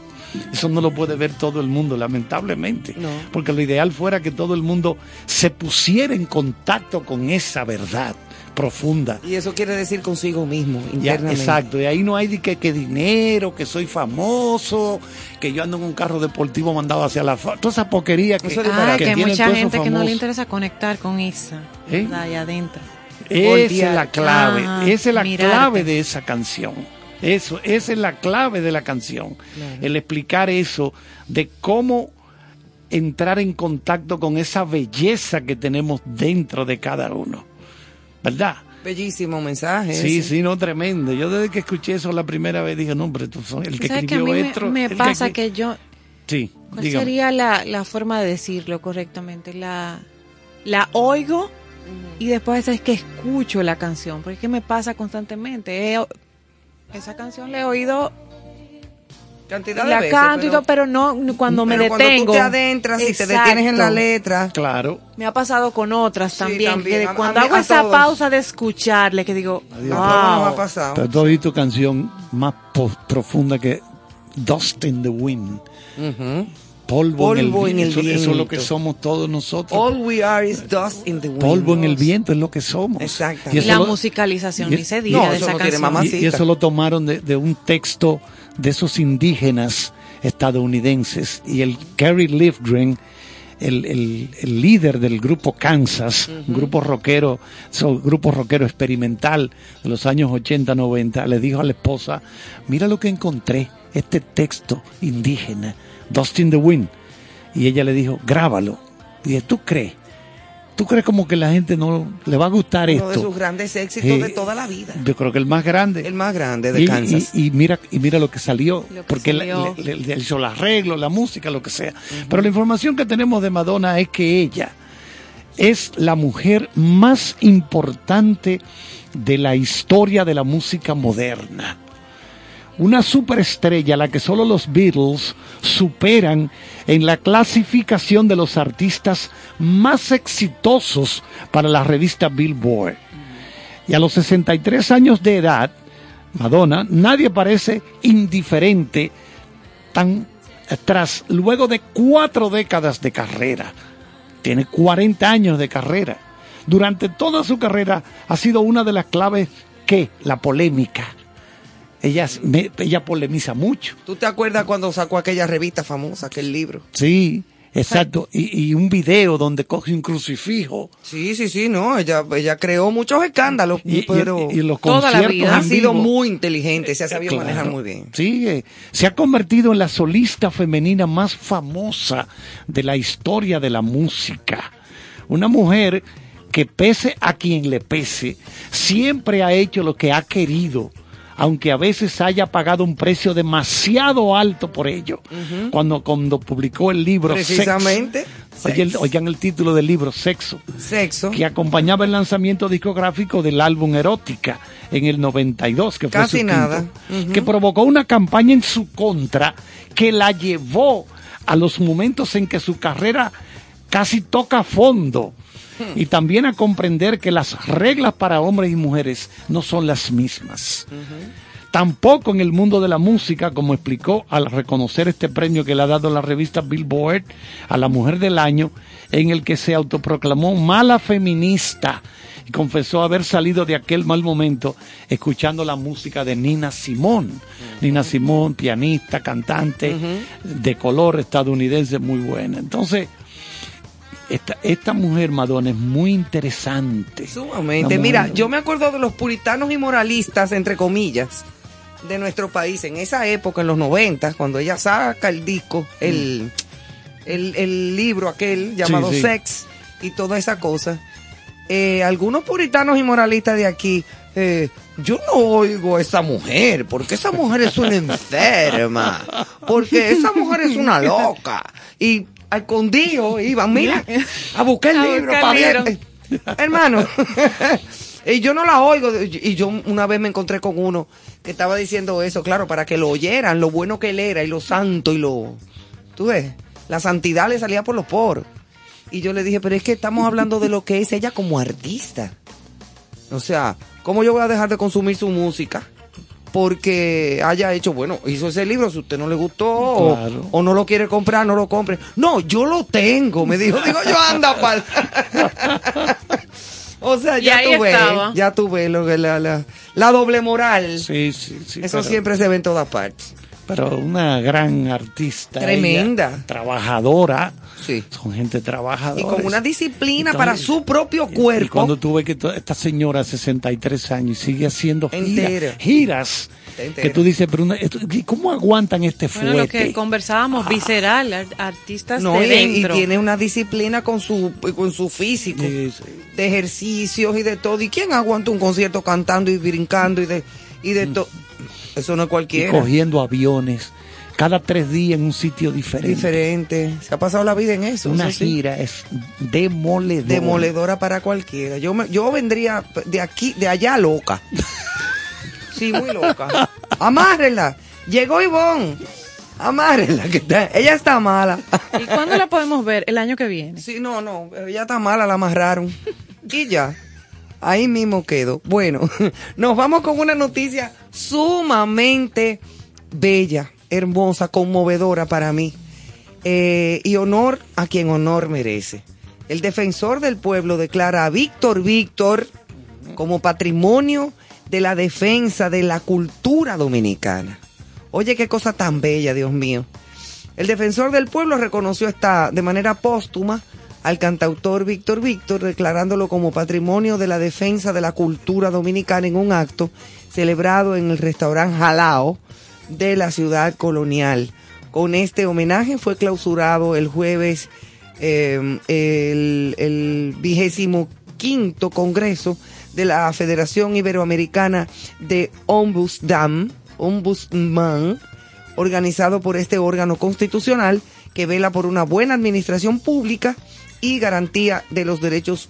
Eso no lo puede ver todo el mundo, lamentablemente. No. Porque lo ideal fuera que todo el mundo se pusiera en contacto con esa verdad profunda. Y eso quiere decir consigo mismo, Ya, internamente. exacto, y ahí no hay de que, que dinero, que soy famoso, que yo ando en un carro deportivo mandado hacia la... Toda esa porquería que, Ah, que hay tienen mucha gente que no le interesa conectar con esa. ¿Eh? ¿verdad? Allá adentro. Esa Voltear. es la clave, Ajá, esa es la mirarte. clave de esa canción. Eso, esa es la clave de la canción. El explicar eso de cómo entrar en contacto con esa belleza que tenemos dentro de cada uno. ¿Verdad? Bellísimo mensaje. Sí, ese. sí, no, tremendo. Yo desde que escuché eso la primera vez dije, no, hombre, tú son el que ¿Sabes que a escribió mí me- esto. me, el que pasa que yo... Sí, ¿Cuál dígame. sería la, la forma de decirlo correctamente? La, la oigo y después es que escucho la canción, porque es que me pasa constantemente. He- esa canción la he oído, Cantidad de la veces, canto y todo, pero no cuando me pero detengo. Cuando tú te adentras y te detienes en la letra. Claro. Me ha pasado con otras también. también. que A- a cuando hago a esa todos. pausa de escucharle, que digo, Adiós. wow. Pero tú has visto canción más profunda que Dust in the Wind. Polvo, Polvo en en el viento. Eso, eso es lo que somos todos nosotros. All we are is dust in the wind. Polvo en el viento es lo que somos. Exacto. Y la musicalización, ni se diga de esa canción. Y, y eso lo tomaron de, de un texto de esos indígenas estadounidenses. Y el Kerry Livgren, el, el- el líder del grupo Kansas, un grupo rockero, so- grupo rockero experimental de los años 80, 90, le dijo a la esposa, mira lo que encontré, este texto indígena, Dust in the Wind. Y ella le dijo, grábalo. Y dije, ¿tú crees? ¿Tú crees como que la gente no le va a gustar Uno de esto? sus grandes éxitos Eh, de toda la vida. Yo creo que el más grande. El más grande de Y, Kansas. y- y mira, y mira lo que salió, Lo que porque le, salió. le- le- le hizo el arreglo, la música, lo que sea. Pero la información que tenemos de Madonna es que ella es la mujer más importante de la historia de la música moderna. Una superestrella a la que solo los Beatles superan en la clasificación de los artistas más exitosos para la revista Billboard. Y a los 63 años de edad, Madonna, nadie parece indiferente tan tras luego de cuatro décadas de carrera. Tiene 40 años de carrera. Durante toda su carrera ha sido una de las claves que la polémica. Ella, me- ella polemiza mucho. ¿Tú te acuerdas cuando sacó aquella revista famosa, aquel libro? Sí, exacto. Y, y un video donde coge un crucifijo. Sí, sí, sí, no, ella, ella creó muchos escándalos, Y- pero y los toda la conciertos vida ha sido muy inteligente, se ha sabido Claro. manejar muy bien. Sí, eh, se ha convertido en la solista femenina más famosa de la historia de la música. Una mujer que pese a quien le pese, siempre ha hecho lo que ha querido, aunque a veces haya pagado un precio demasiado alto por ello. Cuando, cuando publicó el libro Sex, Precisamente. el- oigan el título del libro, Sexo Sexo. que acompañaba el lanzamiento discográfico del álbum Erótica en el 92, que fue Casi su nada. quinto, que provocó una campaña en su contra que la llevó a los momentos en que su carrera casi toca fondo y también a comprender que las reglas para hombres y mujeres no son las mismas. Tampoco en el mundo de la música, como explicó al reconocer este premio que le ha dado la revista Billboard a la mujer del año, en el que se autoproclamó mala feminista y confesó haber salido de aquel mal momento escuchando la música de Nina Simone. Nina Simone, pianista, cantante de color estadounidense muy buena. Entonces, esta, esta mujer Madonna es muy interesante. Sumamente. Mira, yo me acuerdo de los puritanos y moralistas, entre comillas, de nuestro país en esa época, en los 90, cuando ella saca el disco, el, el, el libro aquel llamado sí. Sex y toda esa cosa. eh, algunos puritanos y moralistas de aquí, eh, yo no oigo a esa mujer, porque esa mujer es una [LAUGHS] enferma, porque esa mujer es una loca. Y al condío iban, mira, [LAUGHS] a buscar el A libro para ver. Eh, Hermano, [LAUGHS] y yo no la oigo. Y yo una vez me encontré con uno que estaba diciendo eso, claro, para que lo oyeran, lo bueno que él era y lo santo y lo... Tú ves, la santidad le salía por los poros. Y yo le dije, pero es que estamos hablando de lo que es ella como artista. O sea, ¿cómo yo voy a dejar de consumir su música? Porque haya hecho, bueno, hizo ese libro, si a usted no le gustó o- Claro. o, no lo quiere comprar, no lo compre. No, yo lo tengo, me dijo, digo yo, anda pal. [LAUGHS] o sea, ya ahí tú ves, estaba. ya tú ves lo que la, la, la doble moral. Sí, sí, sí. Eso pero- siempre se ve en todas partes. Pero una gran artista. Tremenda. ella, trabajadora. Sí. Son gente trabajadora. Y con una disciplina Entonces, para su propio Y cuerpo. cuando tuve que to- esta señora, 63 años, y sigue haciendo gira- giras, entera. que tú dices, pero una- esto- ¿y ¿cómo aguantan este Bueno, lo que fuerte? conversábamos, visceral, ar- artistas No, de y, y dentro. tiene una disciplina con su, con su físico, Sí, sí. de ejercicios y de todo. ¿Y quién aguanta un concierto cantando y brincando y de, y de todo? Eso no es Y cualquiera. cogiendo aviones, cada tres días en un sitio diferente. Diferente. Se ha pasado la vida en eso. Una eso sí. gira es demoledora. Demoledora para cualquiera. Yo, me- yo vendría de aquí, de allá loca. Sí, muy loca. [LAUGHS] Amárrela. Llegó Ivonne. Amárrela, que está- ella está mala. ¿Y cuándo la podemos ver? El año que viene. Sí, no, no, ella está mala, la amarraron. Y ya. Ahí mismo quedó. Bueno, [LAUGHS] nos vamos con una noticia sumamente bella, hermosa, conmovedora para mí. Eh, y honor a quien honor merece. El defensor del pueblo declara a Víctor Víctor como patrimonio de la defensa de la cultura dominicana. Oye, qué cosa tan bella, Dios mío. El defensor del pueblo reconoció esta de manera póstuma al cantautor Víctor Víctor, declarándolo como patrimonio de la defensa de la cultura dominicana en un acto celebrado en el restaurante Jalao de la ciudad colonial. Con este homenaje fue clausurado el jueves el, el vigésimo quinto congreso de la Federación Iberoamericana de Ombudsman, Ombudsman, organizado por este órgano constitucional que vela por una buena administración pública y garantía de los derechos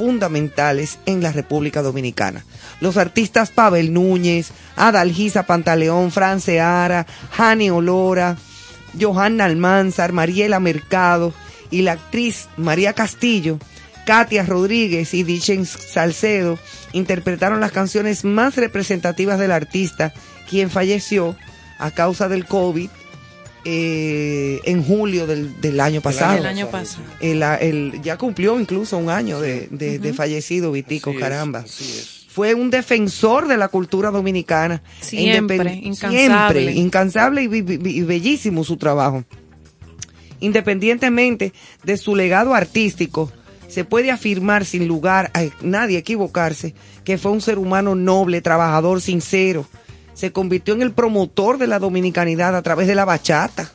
fundamentales en la República Dominicana. Los artistas Pavel Núñez, Adalgisa Pantaleón, Fran Seara, Jani Olora, Johanna Almanzar, Mariela Mercado y la actriz María Castillo, Katia Rodríguez y Dichen Salcedo interpretaron las canciones más representativas del artista, quien falleció a causa del COVID eh, en julio del, del año pasado. El año pasado. El- el- ya cumplió incluso un año de, de- de fallecido Vitico, caramba. Fue un defensor de la cultura dominicana. Siempre, incansable. Siempre, incansable y bellísimo su trabajo. Independientemente de su legado artístico, se puede afirmar sin lugar a nadie equivocarse que fue un ser humano noble, trabajador, sincero. Se convirtió en el promotor de la dominicanidad a través de la bachata.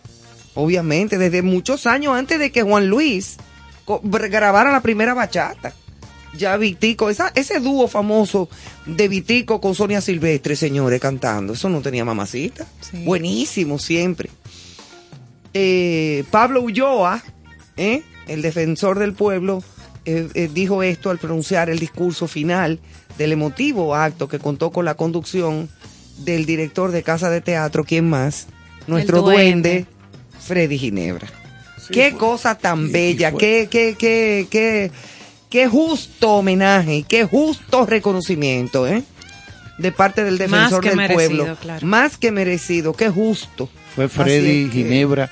Obviamente, desde muchos años antes de que Juan Luis grabara la primera bachata. Ya Vitico, esa, ese dúo famoso de Vitico con Sonia Silvestre, señores, cantando. Eso no tenía mamacita. Buenísimo siempre. Eh, Pablo Ulloa, ¿eh? el defensor del pueblo, eh, dijo esto al pronunciar el discurso final del emotivo acto que contó con la conducción del director de Casa de Teatro, ¿quién más? Nuestro duende, duende. Freddy Ginebra. qué cosa tan bella, qué, qué, qué, qué, qué justo homenaje, qué justo reconocimiento, ¿eh? De parte del Más defensor que del merecido, pueblo. claro. Más que merecido, qué justo. Fue Freddy Ginebra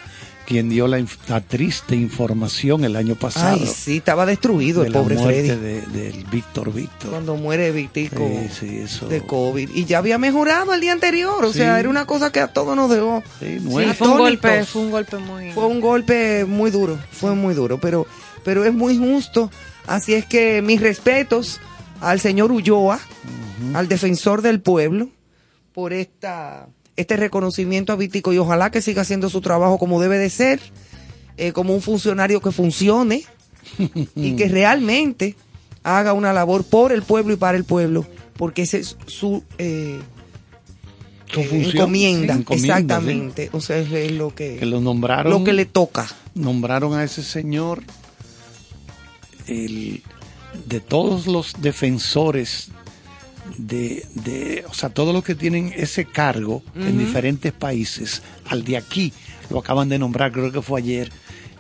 quien dio la, la triste información el año pasado. Ay, sí, estaba destruido de el la pobre muerte Freddy. de- del Víctor Víctor. Cuando muere Vitico Sí, sí, eso. de COVID. Y ya había mejorado el día anterior. O sea, era una cosa que a todos nos dejó. Sí, fue un golpe, fue un golpe muy. Fue un golpe muy duro, fue muy duro, pero, pero es muy justo. Así es que mis respetos al señor Ulloa, al defensor del pueblo, por esta, este reconocimiento a Vitico y ojalá que siga haciendo su trabajo como debe de ser, eh, como un funcionario que funcione y que [LAUGHS] realmente haga una labor por el pueblo y para el pueblo, porque ese es su eh, eh, encomienda, sí, encomienda, exactamente. O sea, es, es lo que, que lo nombraron lo que le toca. nombraron a ese señor el, de todos los defensores de, de, o sea, todos los que tienen ese cargo en Ujú. diferentes países, al de aquí lo acaban de nombrar, creo que fue ayer,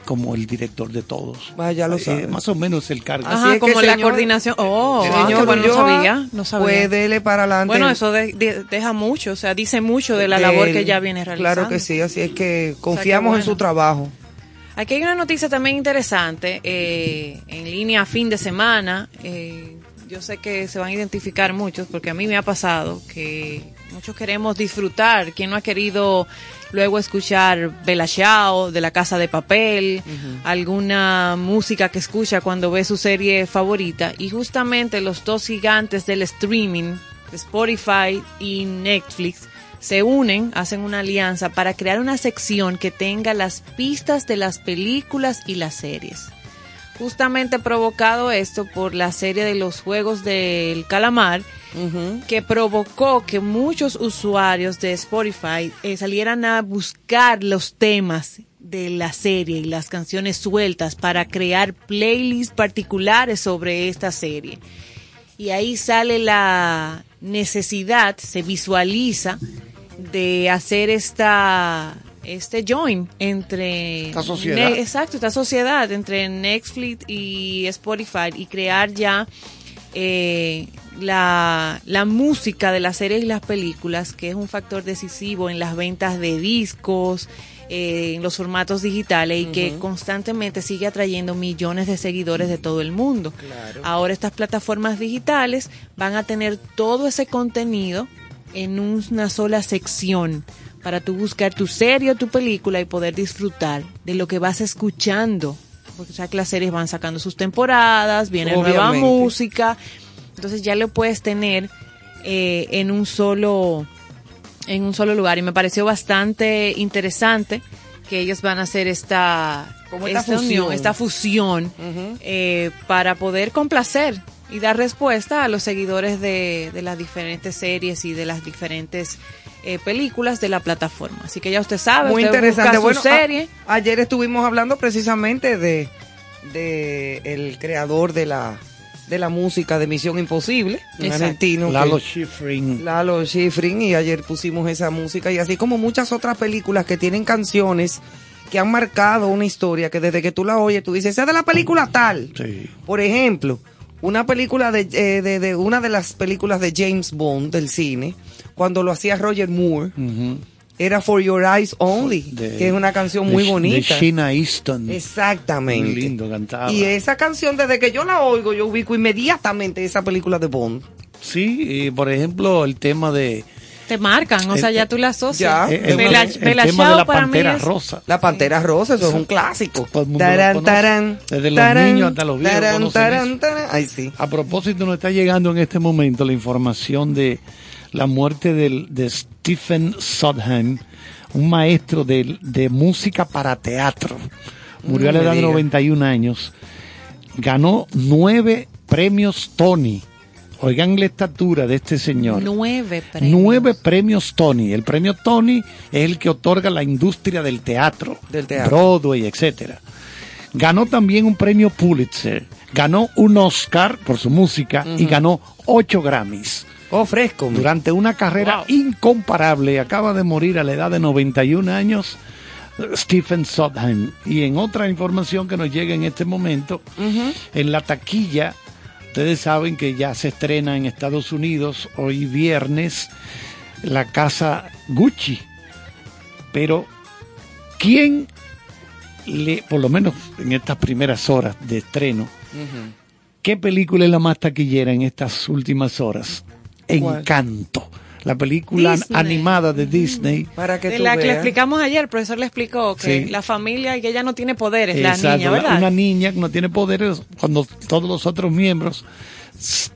como el director de todos. Vaya, lo Eh, sabe. más o menos el cargo. Ajá, como la coordinación. Oh, ah, qué bueno, no sabía, no sabía. Pues dele para adelante. Bueno, eso de- de- deja mucho, o sea, dice mucho de la labor que ya viene realizando. Claro que sí, así es que confiamos en bueno. su trabajo. Aquí hay una noticia también interesante, eh, en línea fin de semana. eh, yo sé que se van a identificar muchos, porque a mí me ha pasado que muchos queremos disfrutar. ¿Quién no ha querido luego escuchar Bella Ciao, de la Casa de Papel, alguna música que escucha cuando ve su serie favorita? Y justamente los dos gigantes del streaming, Spotify y Netflix, se unen, hacen una alianza para crear una sección que tenga las pistas de las películas y las series. Justamente provocado esto por la serie de los Juegos del Calamar, que provocó que muchos usuarios de Spotify eh, salieran a buscar los temas de la serie y las canciones sueltas para crear playlists particulares sobre esta serie. Y ahí sale la necesidad, se visualiza de hacer esta este join entre Esta sociedad. Ne- exacto esta sociedad entre Netflix y Spotify y crear ya eh, la, la música de las series y las películas que es un factor decisivo en las ventas de discos eh, en los formatos digitales y que constantemente sigue atrayendo millones de seguidores de todo el mundo. Ahora estas plataformas digitales van a tener todo ese contenido en una sola sección para tú buscar tu serie o tu película y poder disfrutar de lo que vas escuchando. Porque o sea que las series van sacando sus temporadas, viene nueva música, entonces ya lo puedes tener eh, en un solo en un solo lugar y me pareció bastante interesante que ellos van a hacer esta, Como esta esta unión, fusión. esta fusión eh, para poder complacer y dar respuesta a los seguidores de, de las diferentes series y de las diferentes eh, películas de la plataforma. Así que ya usted sabe, Muy usted interesante. busca Bueno, su serie. a- ayer estuvimos hablando precisamente de, de el creador de la de la música de Misión Imposible, un Exacto. argentino. que- Lalo Schifrin. Lalo Schifrin y ayer pusimos esa música y así como muchas otras películas que tienen canciones que han marcado una historia que desde que tú la oyes tú dices, esa es de la película tal. Sí. Por ejemplo, una película de, eh, de, de una de las películas de James Bond del cine, cuando lo hacía Roger Moore, era For Your Eyes Only, De- que es una canción de muy bonita. De Sheena Easton. Exactamente. Muy lindo cantaba. Y esa canción, desde que yo la oigo, yo ubico inmediatamente esa película de Bond. Sí, y por ejemplo, el tema de Te marcan, o sea, ya tú la asocias. Ya, el, tema de la para pantera es- rosa. La Pantera Rosa, eso es un clásico. Todo el mundo lo Tarán, tarán, Desde los tarán, niños hasta los viejos tarán, conocen tarán, eso. tarán. Ay, sí. A propósito, nos está llegando en este momento la información de la muerte de Stephen Sondheim, un maestro de, de música para teatro. Murió a la edad de diga. 91 años. Ganó nueve premios Tony. Oigan la estatura de este señor. Nueve premios. Nueve premios Tony. El premio Tony es el que otorga la industria del teatro, Del teatro. Broadway, etcétera. Ganó también un premio Pulitzer, ganó un Oscar por su música y ganó ocho Grammys. Oh, fresco. Durante una carrera incomparable, acaba de morir a la edad de 91 años Stephen Sondheim. Y en otra información que nos llega en este momento, en la taquilla, ustedes saben que ya se estrena en Estados Unidos hoy viernes la casa Gucci. Pero, ¿quién le, por lo menos en estas primeras horas de estreno, qué película es la más taquillera en estas últimas horas? ¿Cuál? Encanto. La película Disney. animada de Disney. Para que De tú la que le explicamos ayer, el profesor le explicó que Sí. la familia y que ella no tiene poderes, la niña, ¿verdad? Una niña que no tiene poderes cuando todos los otros miembros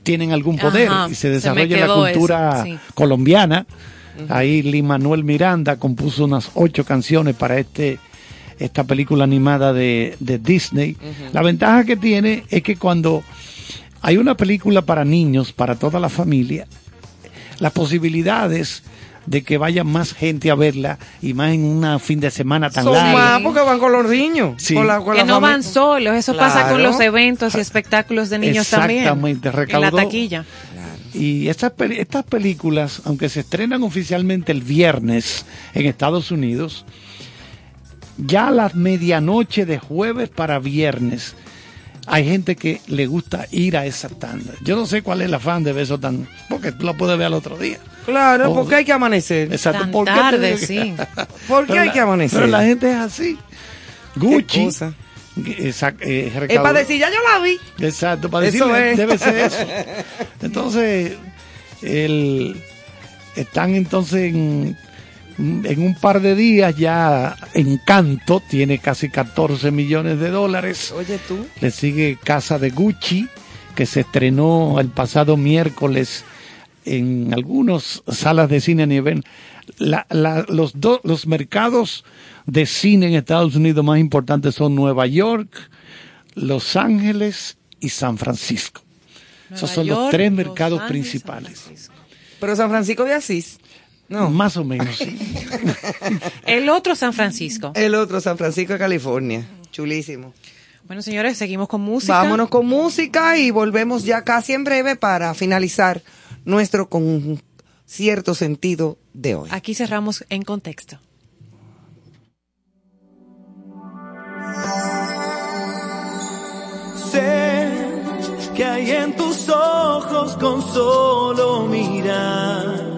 tienen algún poder Ajá, y se desarrolla la cultura sí. colombiana. Ahí Lee Manuel Miranda compuso unas ocho canciones para este esta película animada de, de Disney. La ventaja que tiene es que cuando hay una película para niños, para toda la familia. Las posibilidades de que vaya más gente a verla y más en un fin de semana tan Son largo. más porque van con los niños. Sí. Con la, con que la no familia. van solos, eso pasa con los eventos y espectáculos de niños también. Exactamente, En la recaudó. taquilla. Y estas, estas películas, aunque se estrenan oficialmente el viernes en Estados Unidos, ya a las medianoche de jueves para viernes, hay gente que le gusta ir a esa tanda. Yo no sé cuál es el afán de ver eso tan... Porque tú la puedes ver al otro día. Claro, porque hay que amanecer. Exacto. Tan ¿por qué tarde, [LAUGHS] sí. ¿Por qué Pero hay la- que amanecer? Pero la gente es así. Gucci. cosa? eh, Es para decir, ya yo la vi. Exacto, para es. debe ser eso. [LAUGHS] Entonces, el, están entonces en, en un par de días ya Encanto tiene casi 14 millones de dólares. Oye tú. Le sigue Casa de Gucci, que se estrenó el pasado miércoles en algunas salas de cine a nivel. La- la- los, dos los mercados de cine en Estados Unidos más importantes son Nueva York, Los Ángeles y San Francisco. Esos son los tres Los mercados Ángeles, principales. Pero San Francisco de Asís. No. Más o menos. [LAUGHS] El otro San Francisco. El otro, San Francisco de California. Chulísimo. Bueno, señores, seguimos con música. Vámonos con música y volvemos ya casi en breve para finalizar nuestro con cierto sentido de hoy. Aquí cerramos en contexto. Sé que hay en tus ojos con solo mirar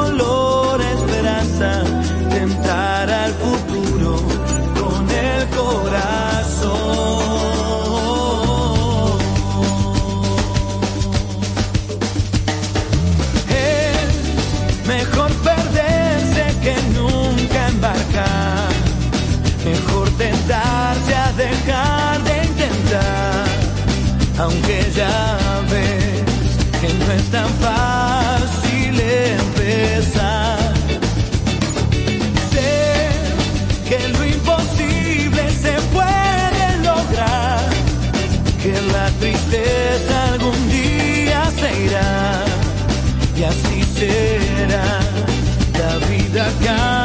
así será. La vida cambia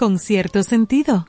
con cierto sentido.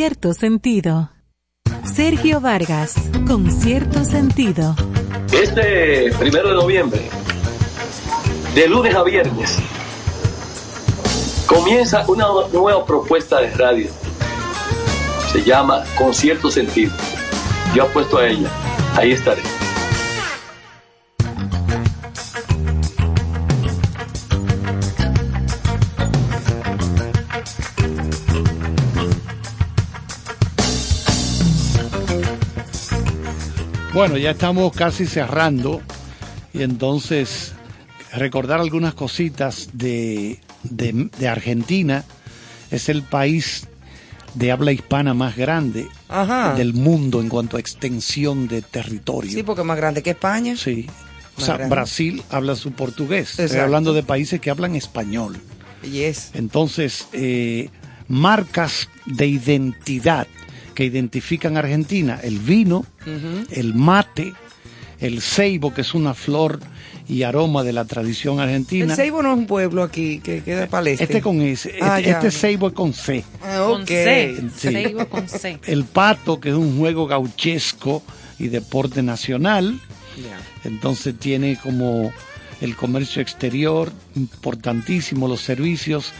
cierto sentido. Sergio Vargas, con cierto sentido. Este primero de noviembre, de lunes a viernes, comienza una nueva propuesta de radio. Se llama Con cierto sentido. Yo apuesto a ella. Ahí estaré. Bueno, ya estamos casi cerrando y entonces recordar algunas cositas de, de- de Argentina. Es el país de habla hispana más grande Ajá. del mundo en cuanto a extensión de territorio. Sí, porque es más grande que España. Sí. O sea, grande. Brasil habla su portugués. Estoy Exacto. hablando de países que hablan español. Yes. Entonces, eh, marcas de identidad que identifican a Argentina, el vino, el mate, el ceibo, que es una flor y aroma de la tradición argentina. El Seibo no es un pueblo aquí que queda el este. Con S, Ah, este, ya. este ceibo es con C. Ah, Con ok. C. Sí. Seibo con C. [LAUGHS] El pato, que es un juego gauchesco y deporte nacional. Entonces tiene como el comercio exterior, importantísimo, los servicios,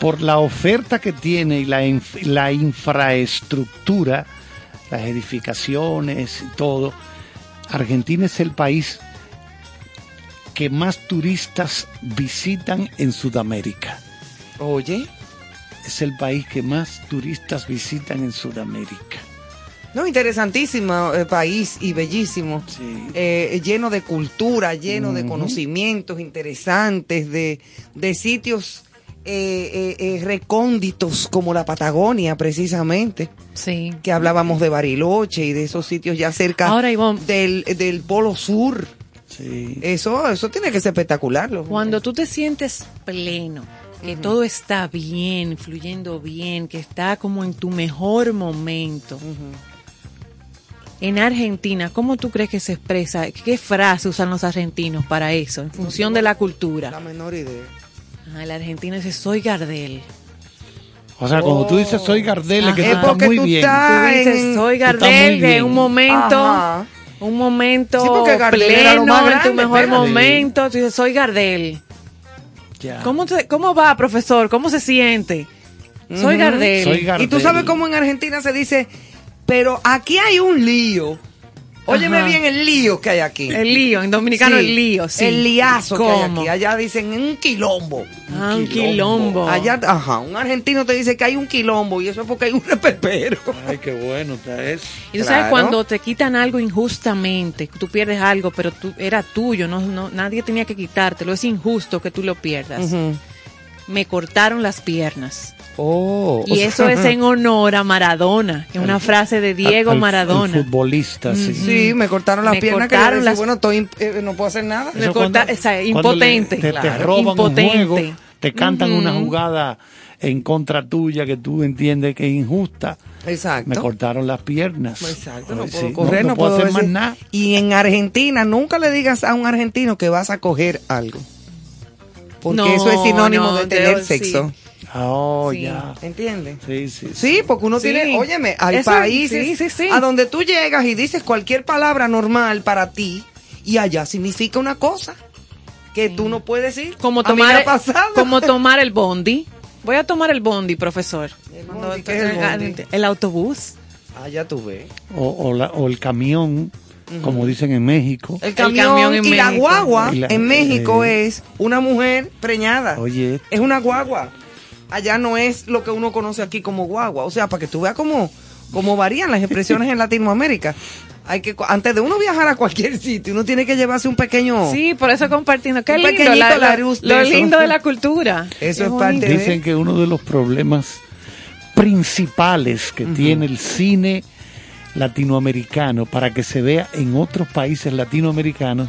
por la oferta que tiene y la, inf- la infraestructura, las edificaciones y todo. Argentina es el país que más turistas visitan en Sudamérica. Oye. Es el país que más turistas visitan en Sudamérica. No, interesantísimo eh, país y bellísimo. Eh, lleno de cultura, lleno de conocimientos interesantes, de, de sitios eh, eh, eh, recónditos como la Patagonia, precisamente. Sí. Que hablábamos de Bariloche y de esos sitios ya cerca Ahora, Ivonne. del, del Polo Sur. Eso, eso tiene que ser espectacular. Cuando tú te sientes pleno, que todo está bien, fluyendo bien, que está como en tu mejor momento. En Argentina, ¿cómo tú crees que se expresa? ¿Qué frase usan los argentinos para eso, en función de la cultura? La menor idea. Ah, el argentino dice, soy Gardel. O sea, cuando tú dices soy Gardel, es que tú estás muy bien. Tú dices, soy Gardel, de bien. un momento, Ajá. un momento Sí, porque Gardel era lo pleno, más en tu grande, mejor momento. Tú dices, soy Gardel. Ya. ¿Cómo, te- ¿Cómo va, profesor? ¿Cómo se siente? Soy Ujú. Gardel. Y tú sabes cómo en Argentina se dice, pero aquí hay un lío. Óyeme Ajá. bien el lío que hay aquí. El lío, en dominicano Sí, el lío, sí. El liazo que hay ¿Cómo? aquí. Allá dicen un quilombo. Ah, un quilombo. Allá, ajá, un argentino te dice que hay un quilombo y eso es porque hay un repepero. Ay, qué bueno está eso. Y tú sabes, cuando te quitan algo injustamente, tú pierdes algo, pero tú, era tuyo, no, no, nadie tenía que quitártelo, es injusto que tú lo pierdas. Me cortaron las piernas. Oh. Y eso es en honor a Maradona, es una frase de Diego Al- al Maradona. futbolista, sí. Sí, me cortaron las Me piernas cortaron que yo decía, las- bueno, estoy, imp- eh, no puedo hacer nada. Me corta- o sea, Cuando le- impotente. te, roban impotente. un juego, te cantan una jugada en contra tuya que tú entiendes que es injusta. Exacto. Me cortaron las piernas. Exacto, no puedo sí, correr, no, puedo puedo hacer más nada. Y en Argentina, nunca le digas a un argentino que vas a coger algo. Porque No, eso es sinónimo no, de tener sí. sexo. Oh, Sí, ya. ¿Entiendes? Sí, sí. Sí, porque uno Sí. tiene, óyeme, hay Eso- países sí, sí, sí. a donde tú llegas y dices cualquier palabra normal para ti y allá significa una cosa que tú no puedes decir. Como A mí me tomar, como [LAUGHS] tomar el bondi. Voy a tomar el bondi, profesor. Cuando- bondi, ¿qué es el bondi? el autobús. Ah, ya tú ves. O, o la- o el camión, como dicen en México. El camión, camión en y la México. guagua Y la- en México eh. es una mujer preñada. Oye, Es una guagua. Allá no es lo que uno conoce aquí como guagua. O sea, para que tú veas cómo, cómo varían las expresiones en Latinoamérica. Hay que, antes de uno viajar a cualquier sitio, uno tiene que llevarse un pequeño. Sí, por eso compartiendo. Qué Un lindo, pequeñito la- la- lo eso. lindo de la cultura. [LAUGHS] Eso Qué es parte de- Dicen que uno de los problemas principales que tiene el cine latinoamericano para que se vea en otros países latinoamericanos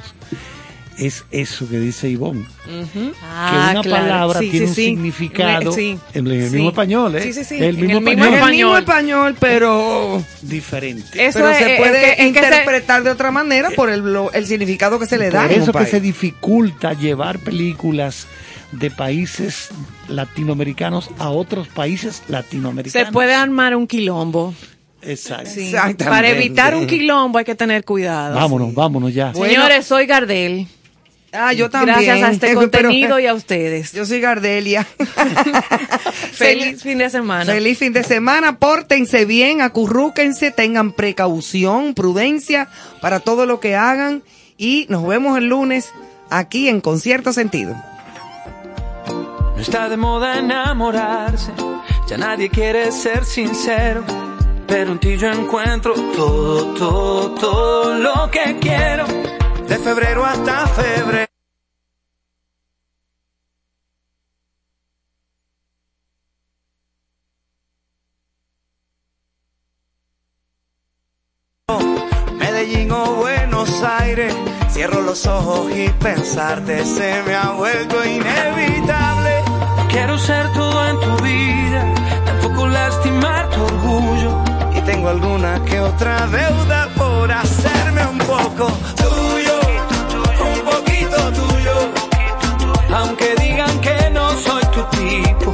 es eso que dice Ivonne. Ujú. Ah, que una claro. palabra Sí, tiene sí, un sí. significado Me- sí, en el sí. mismo español, ¿eh? Sí, sí, sí. El En mismo el mismo español. Es el mismo español. pero, diferente. Eso pero es- se es puede que- es que se- interpretar de otra manera por el, lo- el significado que se le da. Por en eso que se dificulta llevar películas de países latinoamericanos a otros países latinoamericanos. Se puede armar un quilombo. Exacto. Sí. Exactamente. Para evitar un quilombo hay que tener cuidado. Vámonos, vámonos ya. Señores, soy Gardel. Ah, yo también. Gracias a este [LAUGHS] Pero- contenido y a ustedes. Yo soy Gardelia. [LAUGHS] [LAUGHS] Feliz fin de semana. Feliz fin de semana. Pórtense bien, acurrúquense, tengan precaución, prudencia para todo lo que hagan. Y nos vemos el lunes aquí en Concierto Sentido. No está de moda enamorarse, ya nadie quiere ser sincero. pero en ti yo encuentro todo, todo, todo lo que quiero. De febrero hasta febrero. Medellín o Buenos Aires, cierro los ojos y pensarte se me ha vuelto inevitable. Quiero ser todo en tu vida, tampoco lastimar tu orgullo. Y tengo alguna que otra deuda por hacerme un poco tuyo, Aunque digan que no soy tu tipo,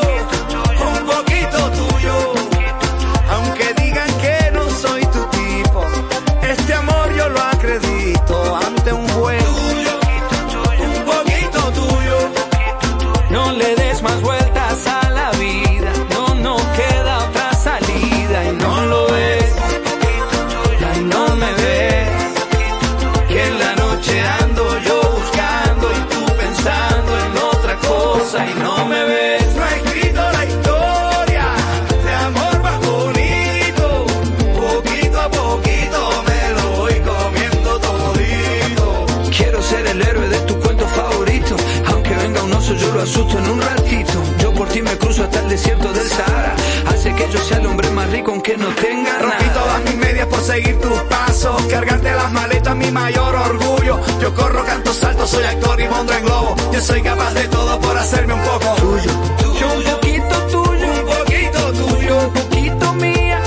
desierto del Sahara. Hace que yo sea el hombre más rico aunque no tenga Rompí nada. todas mis medias por seguir tus pasos. Cargarte las maletas, mi mayor orgullo. Yo corro, canto, salto, soy actor y monto en globo. Yo soy capaz de todo por hacerme un poco tuyo. Yo un poquito tuyo, Un poquito tuyo. un poquito mía.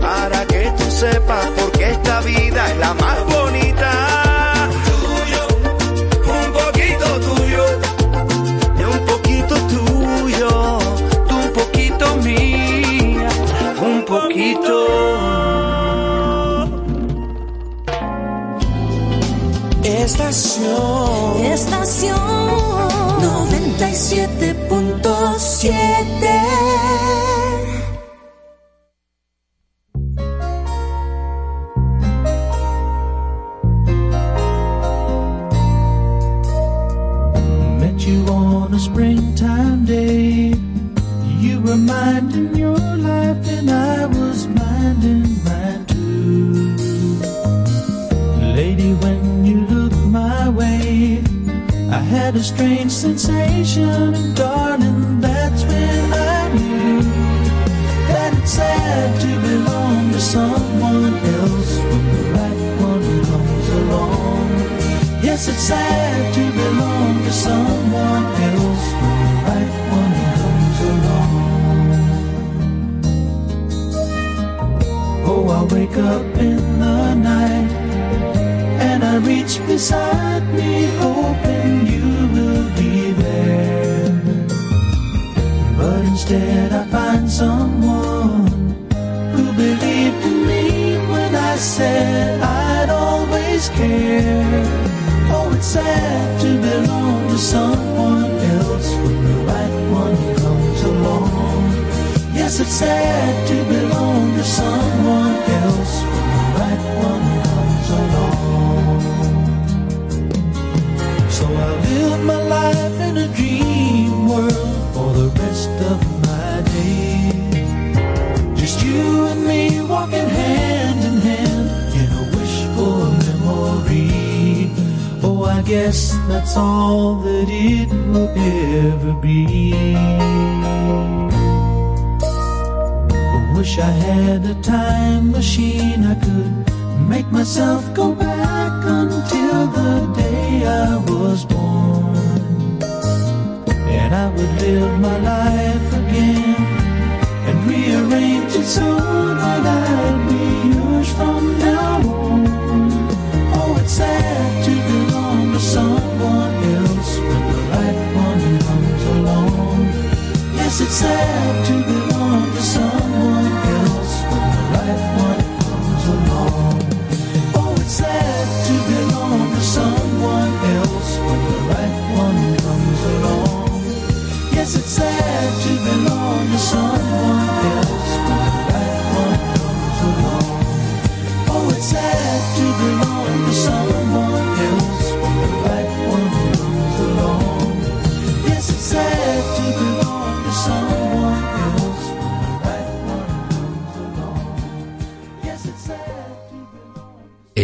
Para que tú sepas por qué esta vida es la más bonita. Estación. Estación 97.7.